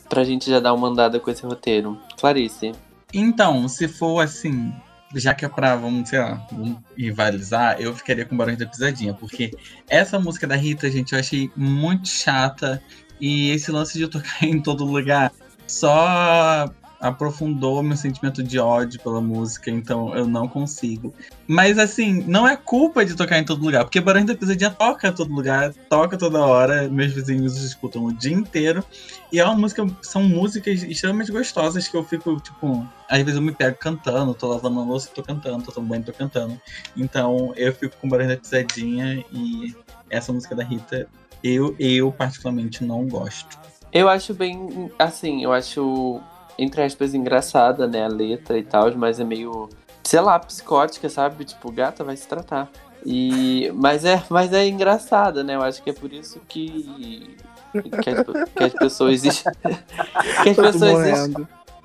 pra gente já dar uma andada com esse roteiro. Clarice. Então, se for assim, já que é pra, vamos, sei lá, vamos rivalizar, eu ficaria com Barões da Pisadinha, porque essa música da Rita, gente, eu achei muito chata. E esse lance de tocar em todo lugar, só aprofundou meu sentimento de ódio pela música, então eu não consigo. Mas assim, não é culpa de tocar em todo lugar, porque Barões da Pisadinha toca em todo lugar, toca toda hora, meus vizinhos escutam o dia inteiro. E é uma música, são músicas extremamente gostosas que eu fico, tipo, às vezes eu me pego cantando, tô lavando a louça, tô cantando, tô tomando banho, tô cantando. Então eu fico com Barões da Pisadinha e essa música da Rita, eu, eu particularmente não gosto. Eu acho bem, assim, eu acho, entre aspas, engraçada, né, a letra e tal, mas é meio, sei lá, psicótica, sabe? Tipo, gata vai se tratar. E, mas, é, mas é engraçada, né? Eu acho que é por isso que, que, as, que as pessoas. que as pessoas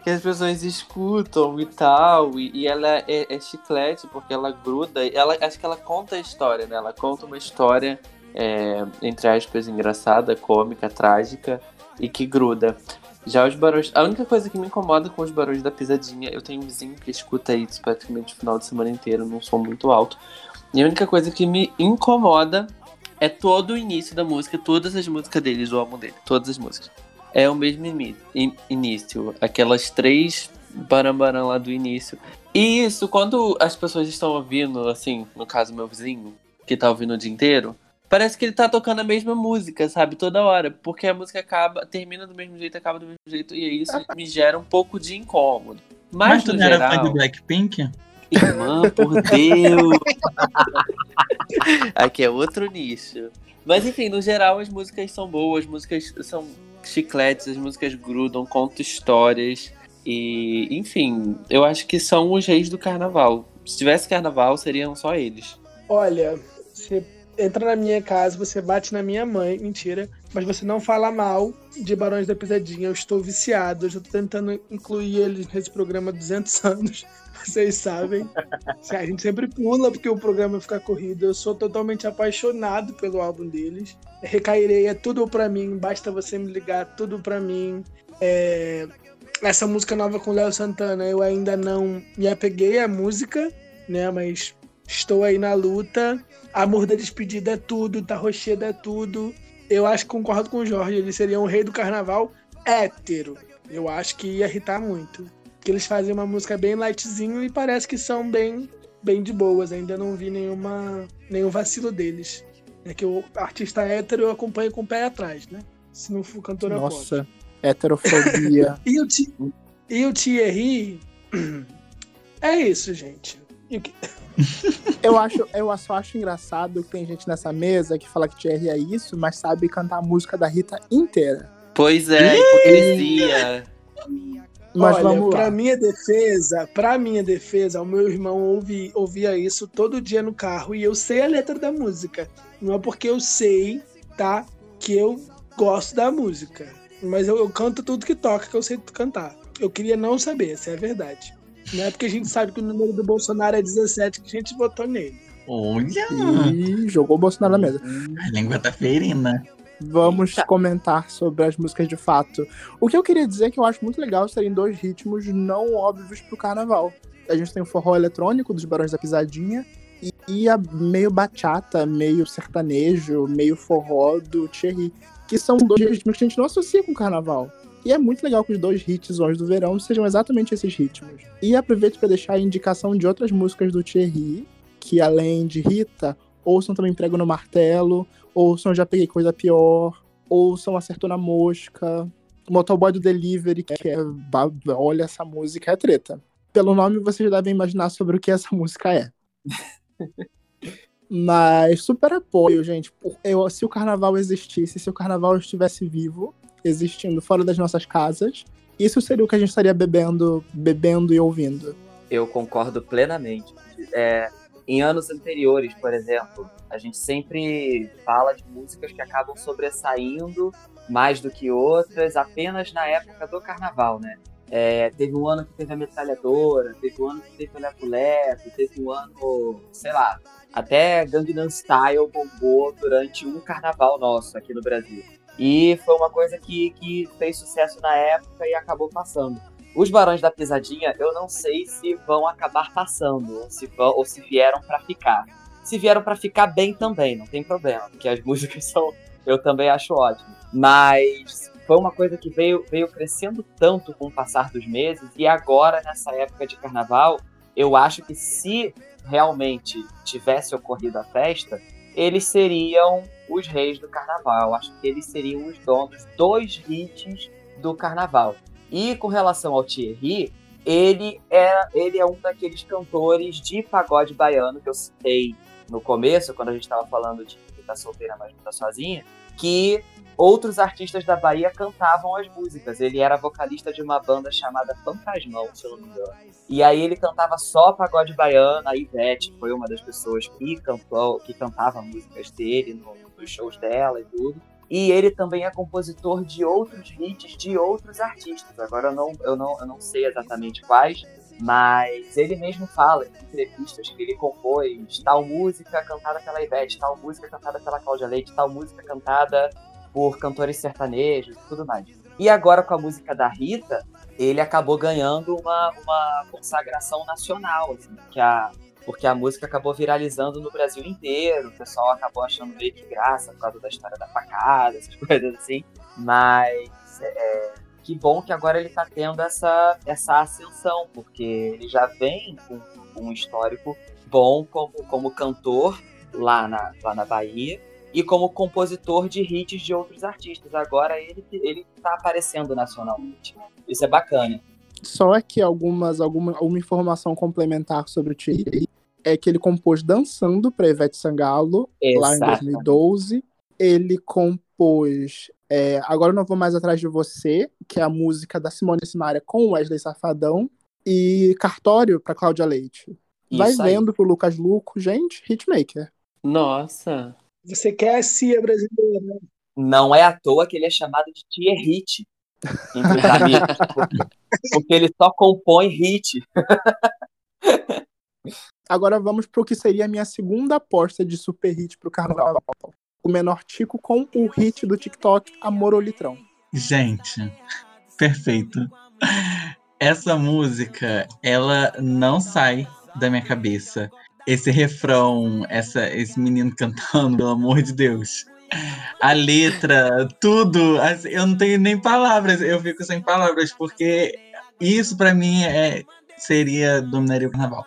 que as pessoas escutam e tal, e, e ela é, é, chiclete porque ela gruda, ela acho que ela conta a história, né? Ela conta uma história é, entre aspas engraçada, cômica, trágica e que gruda. Já os barões. A única coisa que me incomoda com os barões da pisadinha, eu tenho um vizinho que escuta isso praticamente o final de semana inteiro, num som muito alto. E a única coisa que me incomoda é todo o início da música, todas as músicas deles, o álbum dele, todas as músicas. É o mesmo início, aquelas três barambaram lá do início. E isso, quando as pessoas estão ouvindo, assim, no caso meu vizinho, que tá ouvindo o dia inteiro, parece que ele tá tocando a mesma música, sabe? Toda hora. Porque a música acaba, termina do mesmo jeito, acaba do mesmo jeito. E isso me gera um pouco de incômodo. Mas, Mas tu no não geral, era fã do Blackpink? Irmã, por Deus! Aqui é outro nicho. Mas enfim, no geral as músicas são boas, as músicas são chicletes, as músicas grudam, contam histórias. E, enfim, eu acho que são os reis do carnaval. Se tivesse carnaval, seriam só eles. Olha, você entra na minha casa, você bate na minha mãe, mentira, mas você não fala mal de Barões da Pisadinha. Eu estou viciado, eu estou tentando incluir eles nesse programa há 200 anos. Vocês sabem. A gente sempre pula porque o programa fica corrido. Eu sou totalmente apaixonado pelo álbum deles. Recairei é tudo pra mim, basta você me ligar, tudo pra mim. É... Essa música nova com Léo Santana, eu ainda não me apeguei à música, né? Mas estou aí na luta. Amor da Despedida é tudo, Tá Rocheda é tudo. Eu acho que concordo com o Jorge, ele seria um rei do carnaval hétero. Eu acho que ia irritar muito que eles fazem uma música bem lightzinho e parece que são bem, bem de boas. Ainda não vi nenhuma, nenhum vacilo deles. É que o artista hétero eu acompanho com o pé atrás, né? Se não for cantora Nossa, pop. heterofobia. e, o Ti, e o Thierry. É isso, gente. Eu acho, eu só acho engraçado que tem gente nessa mesa que fala que Thierry é isso, mas sabe cantar a música da Rita inteira. Pois é, hipocrisia. Mas Olha, vamos pra minha defesa, pra minha defesa, o meu irmão ouvi, ouvia isso todo dia no carro e eu sei a letra da música. Não é porque eu sei, tá? Que eu gosto da música. Mas eu, eu canto tudo que toca, que eu sei cantar. Eu queria não saber, se é verdade. Não é porque a gente sabe que o número do Bolsonaro é 17 que a gente votou nele. Olha! E jogou o Bolsonaro na mesa. A língua tá ferina vamos tá. comentar sobre as músicas de fato. O que eu queria dizer é que eu acho muito legal serem dois ritmos não óbvios pro carnaval. A gente tem o forró eletrônico dos Barões da Pisadinha e a meio bachata, meio sertanejo, meio forró do Thierry, que são dois ritmos que a gente não associa com o carnaval. E é muito legal que os dois hits do verão sejam exatamente esses ritmos. E aproveito para deixar a indicação de outras músicas do Thierry, que além de Rita, ouçam também Prego no Martelo, ouçam Já Peguei Coisa Pior, ouçam Acertou na Mosca, Motoboy do Delivery, que é. Olha, essa música é treta. Pelo nome vocês devem imaginar sobre o que essa música é. Mas super apoio, gente. Eu, se o carnaval existisse, se o carnaval estivesse vivo, existindo fora das nossas casas, isso seria o que a gente estaria bebendo, bebendo e ouvindo. Eu concordo plenamente. É, em anos anteriores, por exemplo, a gente sempre fala de músicas que acabam sobressaindo mais do que outras apenas na época do carnaval, né? É, teve um ano que teve a metralhadora, teve um ano que teve o Lepo teve um ano, sei lá, até Gangnam Style bombou durante um carnaval nosso aqui no Brasil. E foi uma coisa que, que fez sucesso na época e acabou passando. Os Barões da Pisadinha, eu não sei se vão acabar passando, ou se, vão, ou se vieram para ficar. Se vieram para ficar bem também, não tem problema, porque as músicas são. Eu também acho ótimo. Mas foi uma coisa que veio, veio crescendo tanto com o passar dos meses, e agora, nessa época de carnaval, eu acho que se realmente tivesse ocorrido a festa, eles seriam os reis do carnaval. Acho que eles seriam os donos dos hits do carnaval. E com relação ao Thierry, ele é, ele é um daqueles cantores de pagode baiano que eu citei no começo, quando a gente estava falando de que tá solteira, mas não tá sozinha, que outros artistas da Bahia cantavam as músicas. Ele era vocalista de uma banda chamada Fantasmão, se eu não me engano. E aí ele cantava só pagode baiano. A Ivete foi uma das pessoas que cantou, que cantava músicas dele no, nos shows dela e tudo. E ele também é compositor de outros hits de outros artistas. Agora eu não, eu não, eu não sei exatamente quais, mas ele mesmo fala em entrevistas que ele compôs tal música cantada pela Ivete, tal música cantada pela Cláudia Leite, tal música cantada por cantores sertanejos e tudo mais. E agora com a música da Rita, ele acabou ganhando uma, uma consagração nacional, assim, que a, porque a música acabou viralizando no Brasil inteiro, o pessoal acabou achando meio que graça por causa da história da facada, essas coisas assim. Mas é, que bom que agora ele está tendo essa, essa ascensão, porque ele já vem com um histórico bom como, como cantor lá na, lá na Bahia e como compositor de hits de outros artistas. Agora ele ele está aparecendo nacionalmente. Isso é bacana. Só aqui algumas alguma, alguma informação complementar sobre o Thierry é que ele compôs Dançando para Ivete Sangalo lá em 2012. Ele compôs é, Agora Eu Não Vou Mais Atrás de Você, que é a música da Simone Simaria com Wesley Safadão, e Cartório para Cláudia Leite. Vai Isso vendo aí. pro Lucas Luco, gente, hitmaker. Nossa. Você quer a CIA brasileira. Né? Não é à toa que ele é chamado de Tier Hit entre os amigos. porque, porque ele só compõe hit. Agora vamos pro que seria a minha segunda aposta de super hit pro carnaval. O menor Tico com o hit do TikTok Amor ou Litrão. Gente, perfeito. Essa música, ela não sai da minha cabeça esse refrão, essa, esse menino cantando, pelo amor de Deus. A letra, tudo, assim, eu não tenho nem palavras, eu fico sem palavras, porque isso para mim é, seria dominaria o carnaval.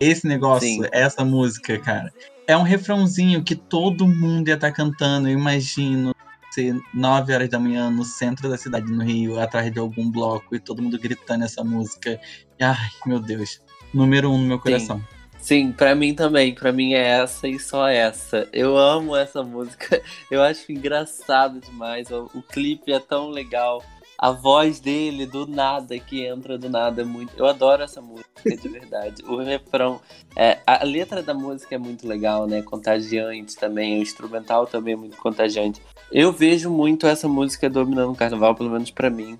Esse negócio, Sim. essa música, cara, é um refrãozinho que todo mundo ia estar tá cantando, eu imagino ser 9 horas da manhã no centro da cidade, no Rio, atrás de algum bloco, e todo mundo gritando essa música. Ai, meu Deus. Número um no meu coração. Sim. Sim, para mim também. Para mim é essa e só essa. Eu amo essa música. Eu acho engraçado demais. O, o, clipe é tão legal. A voz dele do nada que entra do nada é muito. Eu adoro essa música de verdade. o refrão, é, a letra da música é muito legal, né? Contagiante também. O instrumental também é muito contagiante. Eu vejo muito essa música dominando o carnaval, pelo menos para mim.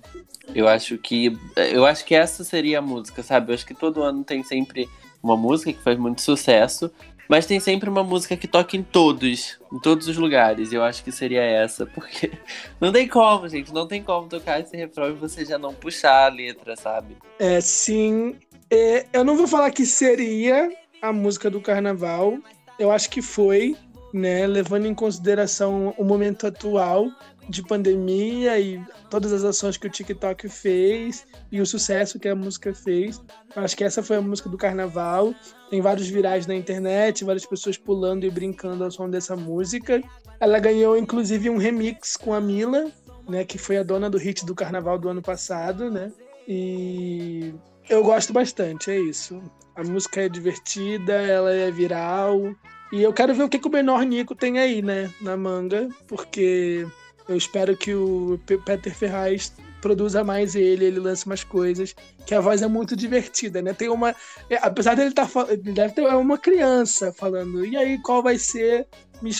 Eu acho que eu acho que essa seria a música, sabe? Eu acho que todo ano tem sempre uma música que faz muito sucesso, mas tem sempre uma música que toca em todos, em todos os lugares. E eu acho que seria essa, porque não tem como, gente, não tem como tocar esse refrão e você já não puxar a letra, sabe? É, sim. É, eu não vou falar que seria a música do carnaval. Eu acho que foi, né? Levando em consideração o momento atual de pandemia e todas as ações que o TikTok fez e o sucesso que a música fez. Acho que essa foi a música do carnaval. Tem vários virais na internet, várias pessoas pulando e brincando ao som dessa música. Ela ganhou inclusive um remix com a Mila, né, que foi a dona do hit do carnaval do ano passado, né? E eu gosto bastante, é isso. A música é divertida, ela é viral. E eu quero ver o que, que o menor Nico tem aí, né, na manga, porque eu espero que o Peter Ferraz produza mais ele, ele lance mais coisas, que a voz é muito divertida, né? Tem uma, é, apesar dele estar tá, ele deve ter é uma criança falando. E aí qual vai ser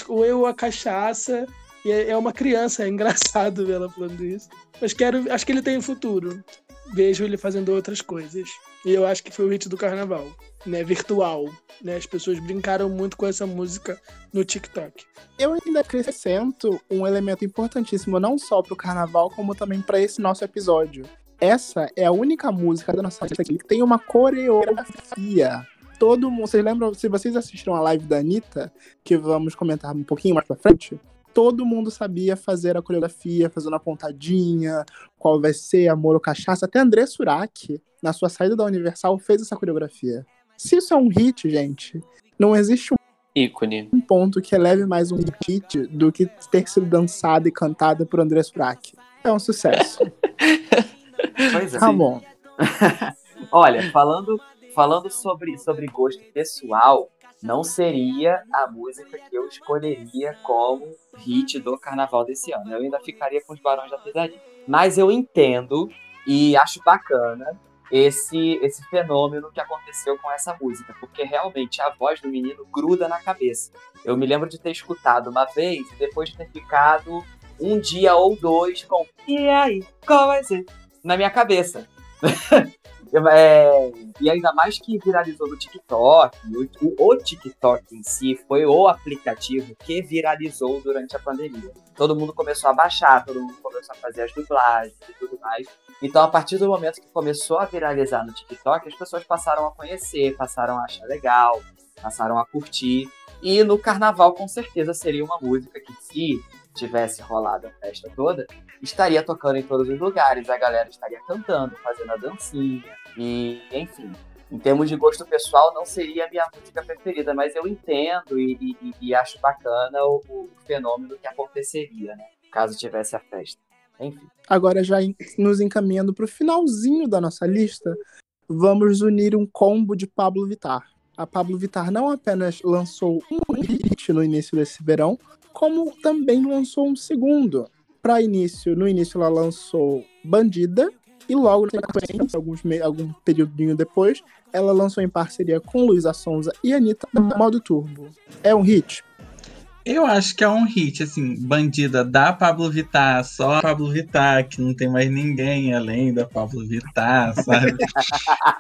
ou eu a cachaça? E é, é uma criança, é engraçado ver ela falando isso. Mas quero, acho que ele tem futuro. Vejo ele fazendo outras coisas. E eu acho que foi o hit do carnaval né, virtual. Né? As pessoas brincaram muito com essa música no TikTok. Eu ainda acrescento um elemento importantíssimo, não só para o carnaval, como também para esse nosso episódio. Essa é a única música da nossa lista que tem uma coreografia. Todo mundo, vocês lembram, se vocês assistiram a live da Anitta, que vamos comentar um pouquinho mais pra frente, todo mundo sabia fazer a coreografia, fazendo a pontadinha, qual vai ser, amor ou cachaça. Até André Surak, na sua saída da Universal, fez essa coreografia. Se isso é um hit, gente, não existe Ícone. um ponto que eleve mais um hit do que ter sido dançada e cantada por André Surak. É um sucesso. Pois é. Tá bom. Olha, falando, falando sobre, sobre gosto pessoal, não seria a música que eu escolheria como hit do carnaval desse ano. Eu ainda ficaria com os Barões da Pisadinha. Mas eu entendo e acho bacana esse, esse fenômeno que aconteceu com essa música, porque realmente a voz do menino gruda na cabeça. Eu me lembro de ter escutado uma vez e depois de ter ficado um dia ou dois com E aí, qual vai ser? Na minha cabeça. É, e ainda mais que viralizou no TikTok, o, o TikTok em si foi o aplicativo que viralizou durante a pandemia. Todo mundo começou a baixar, todo mundo começou a fazer as dublagens e tudo mais. Então, a partir do momento que começou a viralizar no TikTok, as pessoas passaram a conhecer, passaram a achar legal, passaram a curtir. E no carnaval, com certeza, seria uma música que, se tivesse rolado a festa toda, estaria tocando em todos os lugares, a galera estaria cantando, fazendo a dancinha, e enfim. Em termos de gosto pessoal, não seria a minha música preferida, mas eu entendo e, e- e acho bacana o, o fenômeno que aconteceria, né? Caso tivesse a festa. Enfim. Agora, já nos encaminhando para o finalzinho da nossa lista, vamos unir um combo de Pablo Vittar. A Pablo Vittar não apenas lançou um hit no início desse verão, como também lançou um segundo. Para início, no início ela lançou Bandida e logo na sequência, alguns algum período depois, ela lançou em parceria com Luísa Sonza e Anitta Modo Turbo. É um hit? Eu acho que é um hit, assim, bandida da Pablo Vittar, só Pablo Vittar, que não tem mais ninguém além da Pablo Vittar, sabe?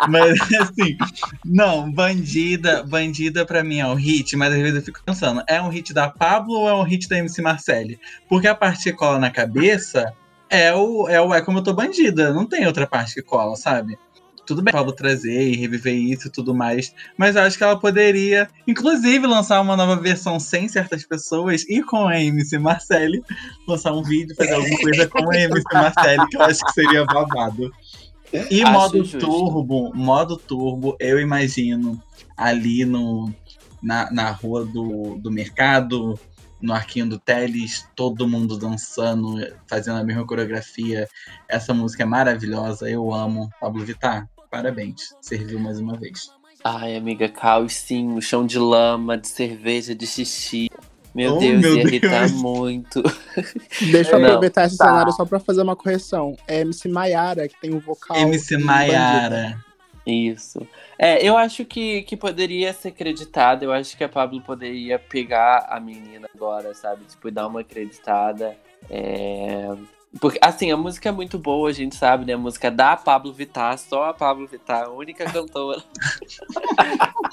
mas assim, não, bandida, bandida pra mim é um hit, mas às vezes eu fico pensando, é um hit da Pablo ou é um hit da MC Marcelli? Porque a parte que cola na cabeça é o é, o, é como eu tô bandida, não tem outra parte que cola, sabe? Tudo bem, Pablo trazer e reviver isso e tudo mais, mas eu acho que ela poderia, inclusive, lançar uma nova versão sem certas pessoas e com a MC Marcelli, lançar um vídeo, fazer alguma coisa com a MC Marcelli, que eu acho que seria babado. E Acho modo justo. turbo, modo turbo, eu imagino ali no, na, na rua do, do mercado, no arquinho do Teles, todo mundo dançando, fazendo a mesma coreografia. Essa música é maravilhosa, eu amo. Pablo Vittar, parabéns, serviu mais uma vez. Ai, amiga, caos sim, o chão de lama, de cerveja, de xixi. Meu Oh, Deus, meu ia irritar Deus. muito. Deixa eu Não, aproveitar esse tá. cenário só pra fazer uma correção. É MC Maiara, que tem o vocal. MC. Maiara. Isso. É, eu acho que, que poderia ser acreditada. Eu acho que a Pablo poderia pegar a menina agora, sabe? Tipo, dar uma acreditada. É... Porque, assim, a música é muito boa, a gente sabe, né? A música da Pablo Vittar, só a Pablo Vittar, a única cantora.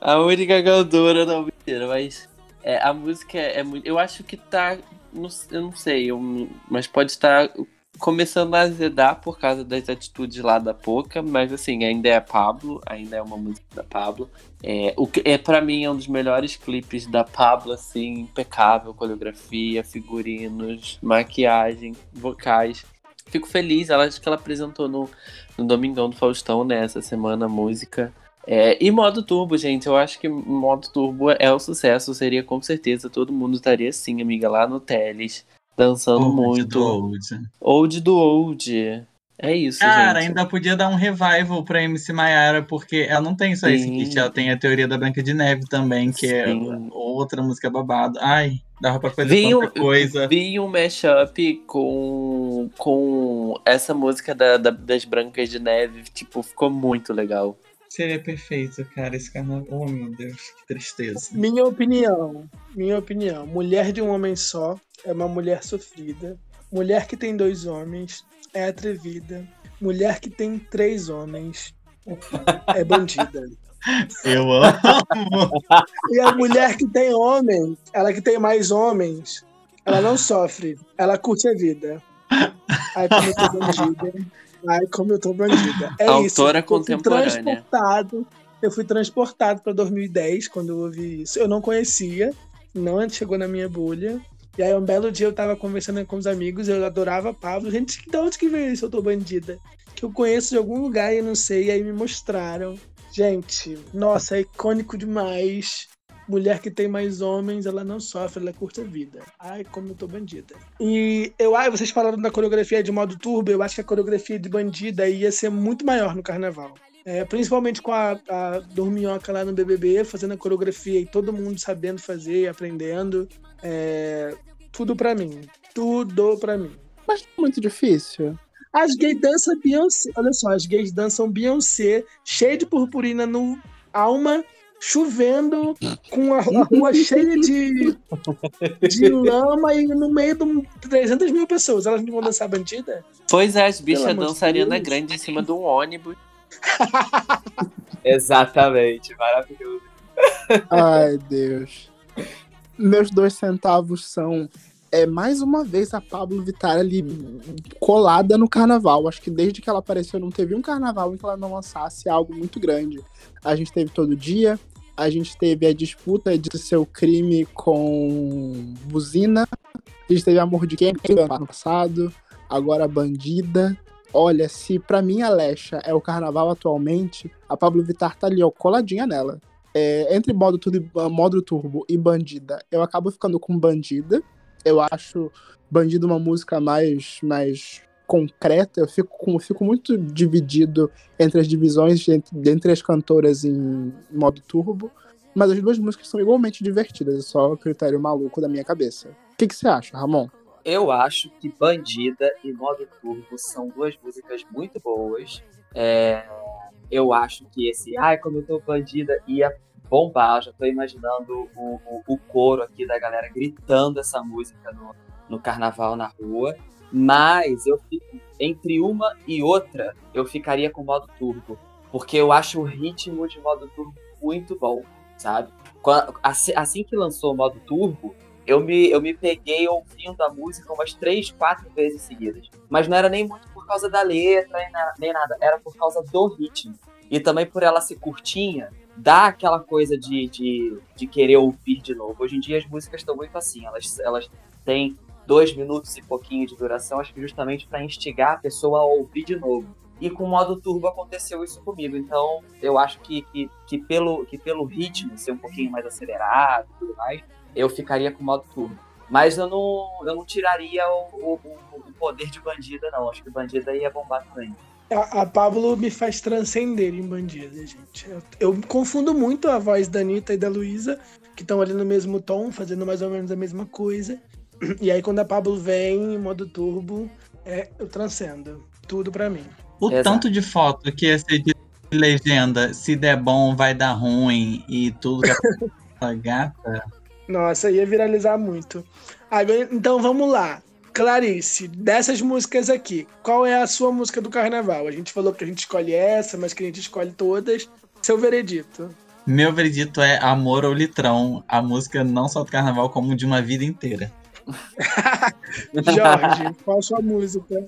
a única cantora, não, mentira, mas é, a música é muito. Eu acho que tá. não- eu não sei, eu- mas pode estar começando a azedar por causa das atitudes lá da Poca, mas assim, ainda é Pablo, ainda é uma música da Pablo. É, o que é para mim é um dos melhores clipes da Pablo, assim, impecável, coreografia, figurinos, maquiagem, vocais. Fico feliz, ela acho que ela apresentou no, no Domingão do Faustão, né, essa semana a música. É, e modo turbo, gente, eu acho que modo turbo é o sucesso, seria com certeza, todo mundo estaria assim, amiga, lá no Teles, dançando Old muito. do old. Old do old. É isso, Cara, gente. ainda podia dar um revival pra MC Maiara, porque ela não tem só esse Sim. hit, ela tem a teoria da Branca de Neve também, que é Sim. outra música babado. Ai, dava pra fazer Vi um, tanta coisa. vi um mashup com, com essa música da, da- das Brancas de Neve, tipo, ficou muito legal. Seria perfeito, cara, esse carnaval. Oh, meu Deus, que tristeza. Minha opinião, minha opinião, mulher de um homem só é uma mulher sofrida. Mulher que tem dois homens é atrevida. Mulher que tem três homens é bandida. Eu amo. E a mulher que tem homem, ela que tem mais homens, ela não sofre, ela curte a vida. Ai, como bandida. Ai, como eu tô bandida. É isso. Autora Eu fui contemporânea. transportado. Eu fui transportado para 2010 quando eu ouvi isso. Eu não conhecia, não chegou na minha bolha. E aí um belo dia eu tava conversando com os amigos, eu adorava Pablo. Gente, de onde que veio isso, eu tô bandida? Que eu conheço de algum lugar e não sei, e aí me mostraram. Gente, nossa, é icônico demais. Mulher que tem mais homens, ela não sofre, ela curta a vida. Ai, como eu tô bandida. E eu, ai, vocês falaram da coreografia de modo turbo, eu acho que a coreografia de bandida ia ser muito maior no carnaval. É, principalmente com a, a Dorminhoca lá no BBB, fazendo a coreografia e todo mundo sabendo fazer e aprendendo. É, tudo pra mim. Tudo pra mim. Mas é muito difícil. As gays dançam Beyoncé. Olha só, as gays dançam Beyoncé, cheia de purpurina no alma, chovendo, com a, rua cheia de, de lama e no meio de 300 mil pessoas. Elas não vão dançar bandida? Pois é, as bichas de dançam Ariana Deus. Grande em cima de um ônibus. Exatamente, maravilhoso. Ai, Deus. Meus dois centavos são. É mais uma vez a Pablo Vittar ali colada no carnaval. Acho que desde que ela apareceu não teve um carnaval em que ela não lançasse algo muito grande. A gente teve todo dia, a gente teve a disputa de seu crime com Buzina, a gente teve Amor de Quem no ano passado, agora Bandida. Olha, se pra mim a Lecha é o carnaval atualmente, a Pablo Vittar tá ali, ó, coladinha nela. É, entre modo, e- modo turbo e bandida, eu acabo ficando com bandida. Eu acho bandida uma música mais, mais concreta. Eu fico, fico muito dividido entre as divisões entre, entre as cantoras em modo turbo. Mas as duas músicas são igualmente divertidas, é só o critério maluco da minha cabeça. O que, que você acha, Ramon? Eu acho que Bandida e Modo Turbo são duas músicas muito boas. É, eu acho que esse Ai, como eu tô bandida ia bombar. Já tô imaginando o, o, o coro aqui da galera gritando essa música no, no carnaval na rua. Mas eu fico entre uma e outra, eu ficaria com modo turbo. Porque eu acho o ritmo de modo turbo muito bom, sabe? Assim, que lançou o modo turbo, eu me, eu me peguei ouvindo a música umas três, quatro vezes seguidas. Mas não era nem muito por causa da letra nem nada, era por causa do ritmo. E também por ela ser curtinha, dá aquela coisa de, de, de querer ouvir de novo. Hoje em dia as músicas estão muito assim, elas, elas têm dois minutos e pouquinho de duração, acho que justamente para instigar a pessoa a ouvir de novo. E com o modo turbo aconteceu isso comigo. Então eu acho que, que, que, pelo, que pelo ritmo ser um pouquinho mais acelerado e tudo mais, eu ficaria com o modo turbo. Mas eu não, eu não tiraria o, o, o poder de bandida, não. Acho que bandida ia bombar também. A, a Pablo me faz transcender em bandida, gente. Eu, eu confundo muito a voz da Anitta e da Luísa, que estão ali no mesmo tom, fazendo mais ou menos a mesma coisa. E aí, quando a Pablo vem em modo turbo, é, eu transcendo. Tudo pra mim. O Exato. tanto de foto que ia ser de legenda, se der bom, vai dar ruim e tudo que a gata. Nossa, ia viralizar muito. Agora, então vamos lá. Clarice, dessas músicas aqui, qual é a sua música do carnaval? A gente falou que a gente escolhe essa, mas que a gente escolhe todas. Seu veredito. Meu veredito é Amor ou Litrão, a música não só do carnaval, como de uma vida inteira. Jorge, qual a sua música?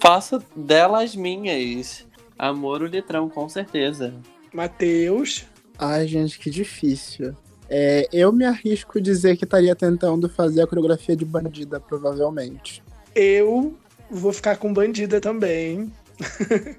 Faço delas minhas. Amor o litrão, com certeza. Matheus. Ai, gente, que difícil. É, eu me arrisco dizer que estaria tentando fazer a coreografia de bandida, provavelmente. Eu vou ficar com bandida também.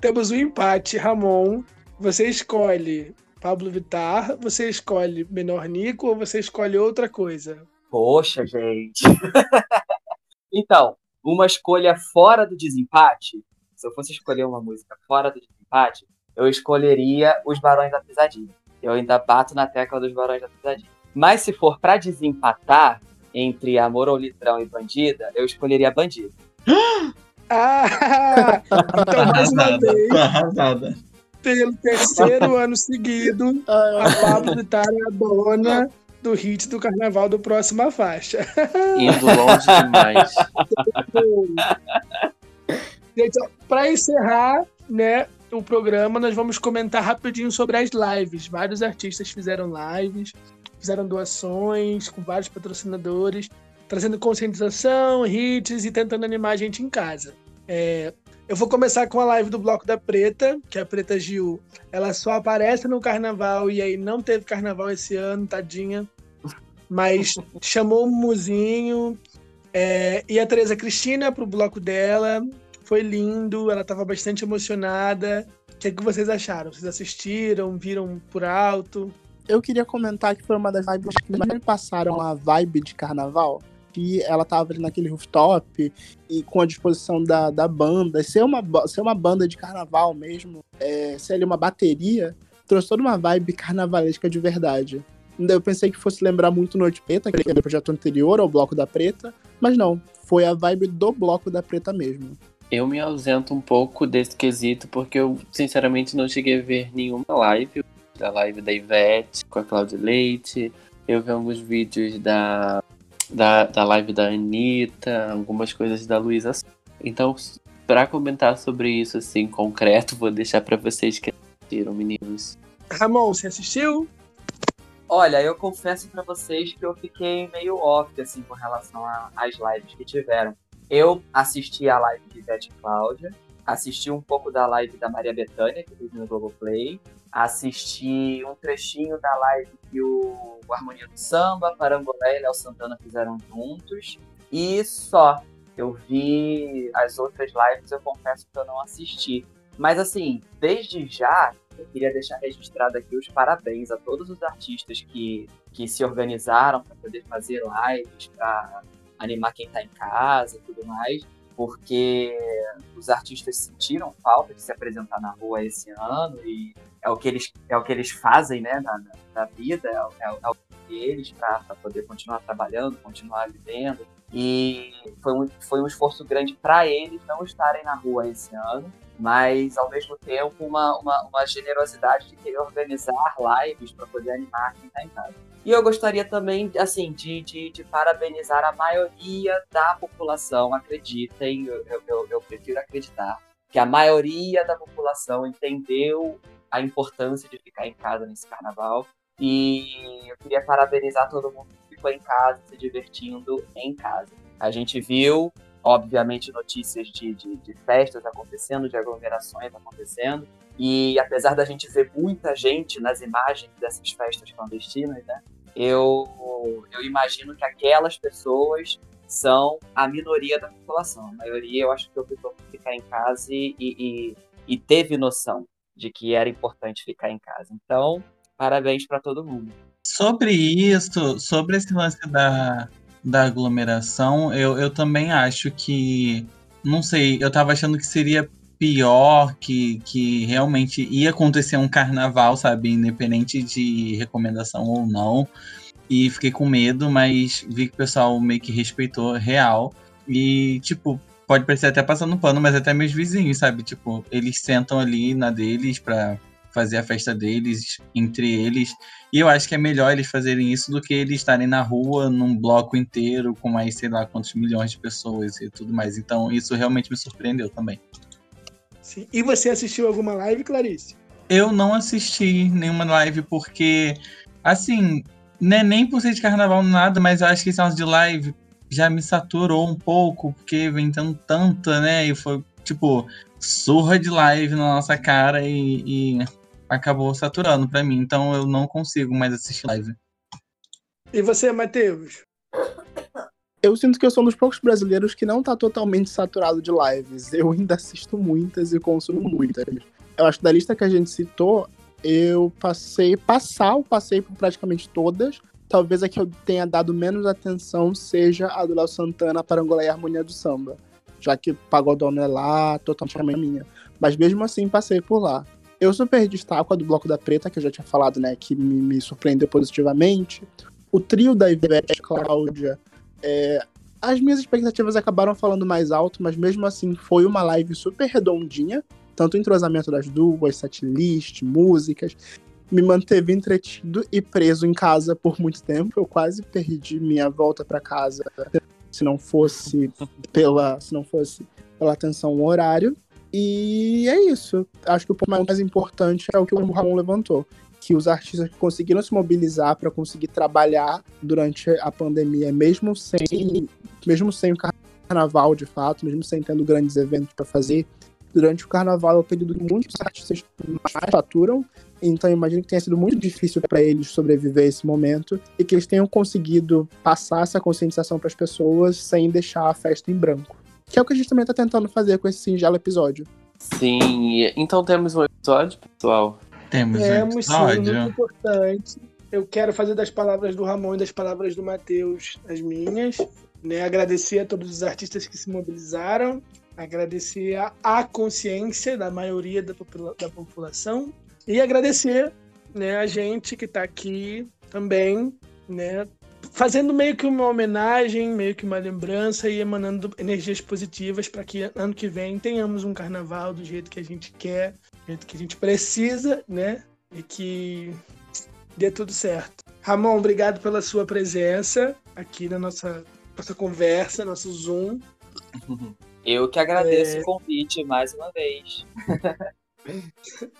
Temos um empate, Ramon. Você escolhe Pablo Vittar, você escolhe Menor Nico ou você escolhe outra coisa? Poxa, gente. então, uma escolha fora do desempate. Se eu fosse escolher uma música fora do desempate, eu escolheria os Barões da Pisadinha. Eu ainda bato na tecla dos Barões da Pisadinha. Mas se for pra desempatar entre Amor ou Litrão e Bandida, eu escolheria Bandida. Ah! Então, mais uma Arrasada, vez, tô arrasada. pelo terceiro ano seguido, a Pablo Vittar é a dona do hit do carnaval do Próxima Faixa. Indo longe demais. Gente, para encerrar, né, o programa, nós vamos comentar rapidinho sobre as lives. Vários artistas fizeram lives, fizeram doações com vários patrocinadores, trazendo conscientização, hits e tentando animar a gente em casa. É, eu vou começar com a live do Bloco da Preta, que é a Preta Gil. Ela só aparece no carnaval e aí não teve carnaval esse ano, tadinha. mas chamou o Muzinho é, e a Tereza Cristina pro bloco dela. Foi lindo, ela estava bastante emocionada. O que, é que vocês acharam? Vocês assistiram, viram por alto? Eu queria comentar que foi uma das vibes que mais me passaram a vibe de carnaval. Que ela tava ali naquele rooftop e com a disposição da, da banda. Ser uma, ser uma banda de carnaval mesmo, é, ser ali uma bateria, trouxe toda uma vibe carnavalesca de verdade. Eu pensei que fosse lembrar muito Noite Preta, que era o projeto anterior ao Bloco da Preta, mas não, foi a vibe do Bloco da Preta mesmo. Eu me ausento um pouco desse quesito, porque eu, sinceramente, não cheguei a ver nenhuma live. Da live da Ivete com a Cláudia Leite. Eu vi alguns vídeos da, da, da live da Anitta, algumas coisas da Luísa. Então, para comentar sobre isso, assim, concreto, vou deixar para vocês que assistiram, meninos. Ramon, você assistiu? Olha, eu confesso para vocês que eu fiquei meio off, assim, com relação às lives que tiveram. Eu assisti a live de Beth Cláudia, assisti um pouco da live da Maria Bethânia, que fez no Globoplay, assisti um trechinho da live que o, Harmonia do Samba, Parangolé e Léo Santana fizeram juntos, e só. Eu vi as outras lives, eu confesso que eu não assisti. Mas assim, desde já, eu queria deixar registrado aqui os parabéns a todos os artistas que, que se organizaram para poder fazer lives, para animar quem está em casa e tudo mais, porque os artistas sentiram falta de se apresentar na rua esse ano e é o que eles, é o que eles fazem né, na, na vida, é, é, é o deles para poder continuar trabalhando, continuar vivendo. E foi um, foi um esforço grande para eles não estarem na rua esse ano, mas ao mesmo tempo uma, uma, uma generosidade de querer organizar lives para poder animar quem está em casa. E eu gostaria também, assim, de, de, de, parabenizar a maioria da população, acreditem, eu, eu, eu prefiro acreditar, que a maioria da população entendeu a importância de ficar em casa nesse carnaval. E eu queria parabenizar todo mundo que ficou em casa, se divertindo em casa. A gente viu, obviamente, notícias de, de, de festas acontecendo, de aglomerações acontecendo, e apesar da gente ver muita gente nas imagens dessas festas clandestinas, né, eu, eu imagino que aquelas pessoas são a minoria da população. A maioria, eu acho que optou por ficar em casa e, e, e teve noção de que era importante ficar em casa. Então, parabéns para todo mundo. Sobre isso, sobre esse lance da, da aglomeração, eu, eu também acho que. Não sei, eu tava achando que seria pior que, que realmente ia acontecer um carnaval, sabe? Independente de recomendação ou não. E fiquei com medo, mas vi que o pessoal meio que respeitou real. E, tipo, pode parecer até passando pano, mas até meus vizinhos, sabe? Tipo, eles sentam ali na deles pra fazer a festa deles entre eles. E eu acho que é melhor eles fazerem isso do que eles estarem na rua num bloco inteiro com mais sei lá quantos milhões de pessoas e tudo mais. Então isso realmente me surpreendeu também. Sim. E você assistiu alguma live, Clarice? Eu não assisti nenhuma live porque, assim, né, nem por ser de carnaval nada, mas eu acho que esse de live já me saturou um pouco, porque vem tendo tanta, né? E foi, tipo, surra de live na nossa cara e, e acabou saturando para mim. Então eu não consigo mais assistir live. E você, Matheus? Eu sinto que eu sou um dos poucos brasileiros que não tá totalmente saturado de lives. Eu ainda assisto muitas e consumo muitas. Eu acho que da lista que a gente citou, eu passei, passar, passei por praticamente todas. Talvez a que eu tenha dado menos atenção seja a do Léo Santana, Parangolé e Harmonia do Samba. Já que Pagodão é lá, totalmente minha. Mas mesmo assim, passei por lá. Eu super destaco a do Bloco da Preta, que eu já tinha falado, né, que me, me surpreendeu positivamente. O trio da Ivete Cláudia é, as minhas expectativas acabaram falando mais alto, mas mesmo assim foi uma live super redondinha. Tanto o entrosamento das duas, setlist, músicas. Me manteve entretido e preso em casa por muito tempo. Eu quase perdi minha volta para casa se não fosse pela, se não fosse pela atenção ao horário. E é isso. Acho que o ponto mais importante é o que o Ramon levantou que os artistas conseguiram se mobilizar para conseguir trabalhar durante a pandemia, mesmo sem, mesmo sem o carnaval de fato, mesmo sem tendo grandes eventos para fazer, durante o carnaval é o período que muitos artistas mais faturam, então imagino que tenha sido muito difícil para eles sobreviver esse momento e que eles tenham conseguido passar essa conscientização para as pessoas sem deixar a festa em branco. Que é o que a gente também está tentando fazer com esse singelo episódio. Sim, então temos um episódio, pessoal. Temos um Temos sim, episódio. muito importante. Eu quero fazer das palavras do Ramon e das palavras do Matheus as minhas. Né? Agradecer a todos os artistas que se mobilizaram. Agradecer a, a consciência da maioria da, popula- da população. E agradecer né, a gente que está aqui também, né, fazendo meio que uma homenagem, meio que uma lembrança e emanando energias positivas para que ano que vem tenhamos um carnaval do jeito que a gente quer, jeito que a gente precisa, né? E que dê tudo certo. Ramon, obrigado pela sua presença aqui na nossa, nossa conversa, nosso Zoom. Eu que agradeço É. o convite mais uma vez.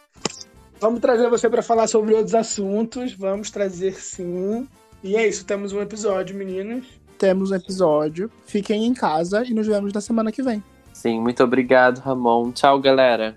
Vamos trazer você para falar sobre outros assuntos. Vamos trazer sim. E é isso, temos um episódio, meninos. Temos um episódio. Fiquem em casa e nos vemos na semana que vem. Sim, muito obrigado, Ramon. Tchau, galera.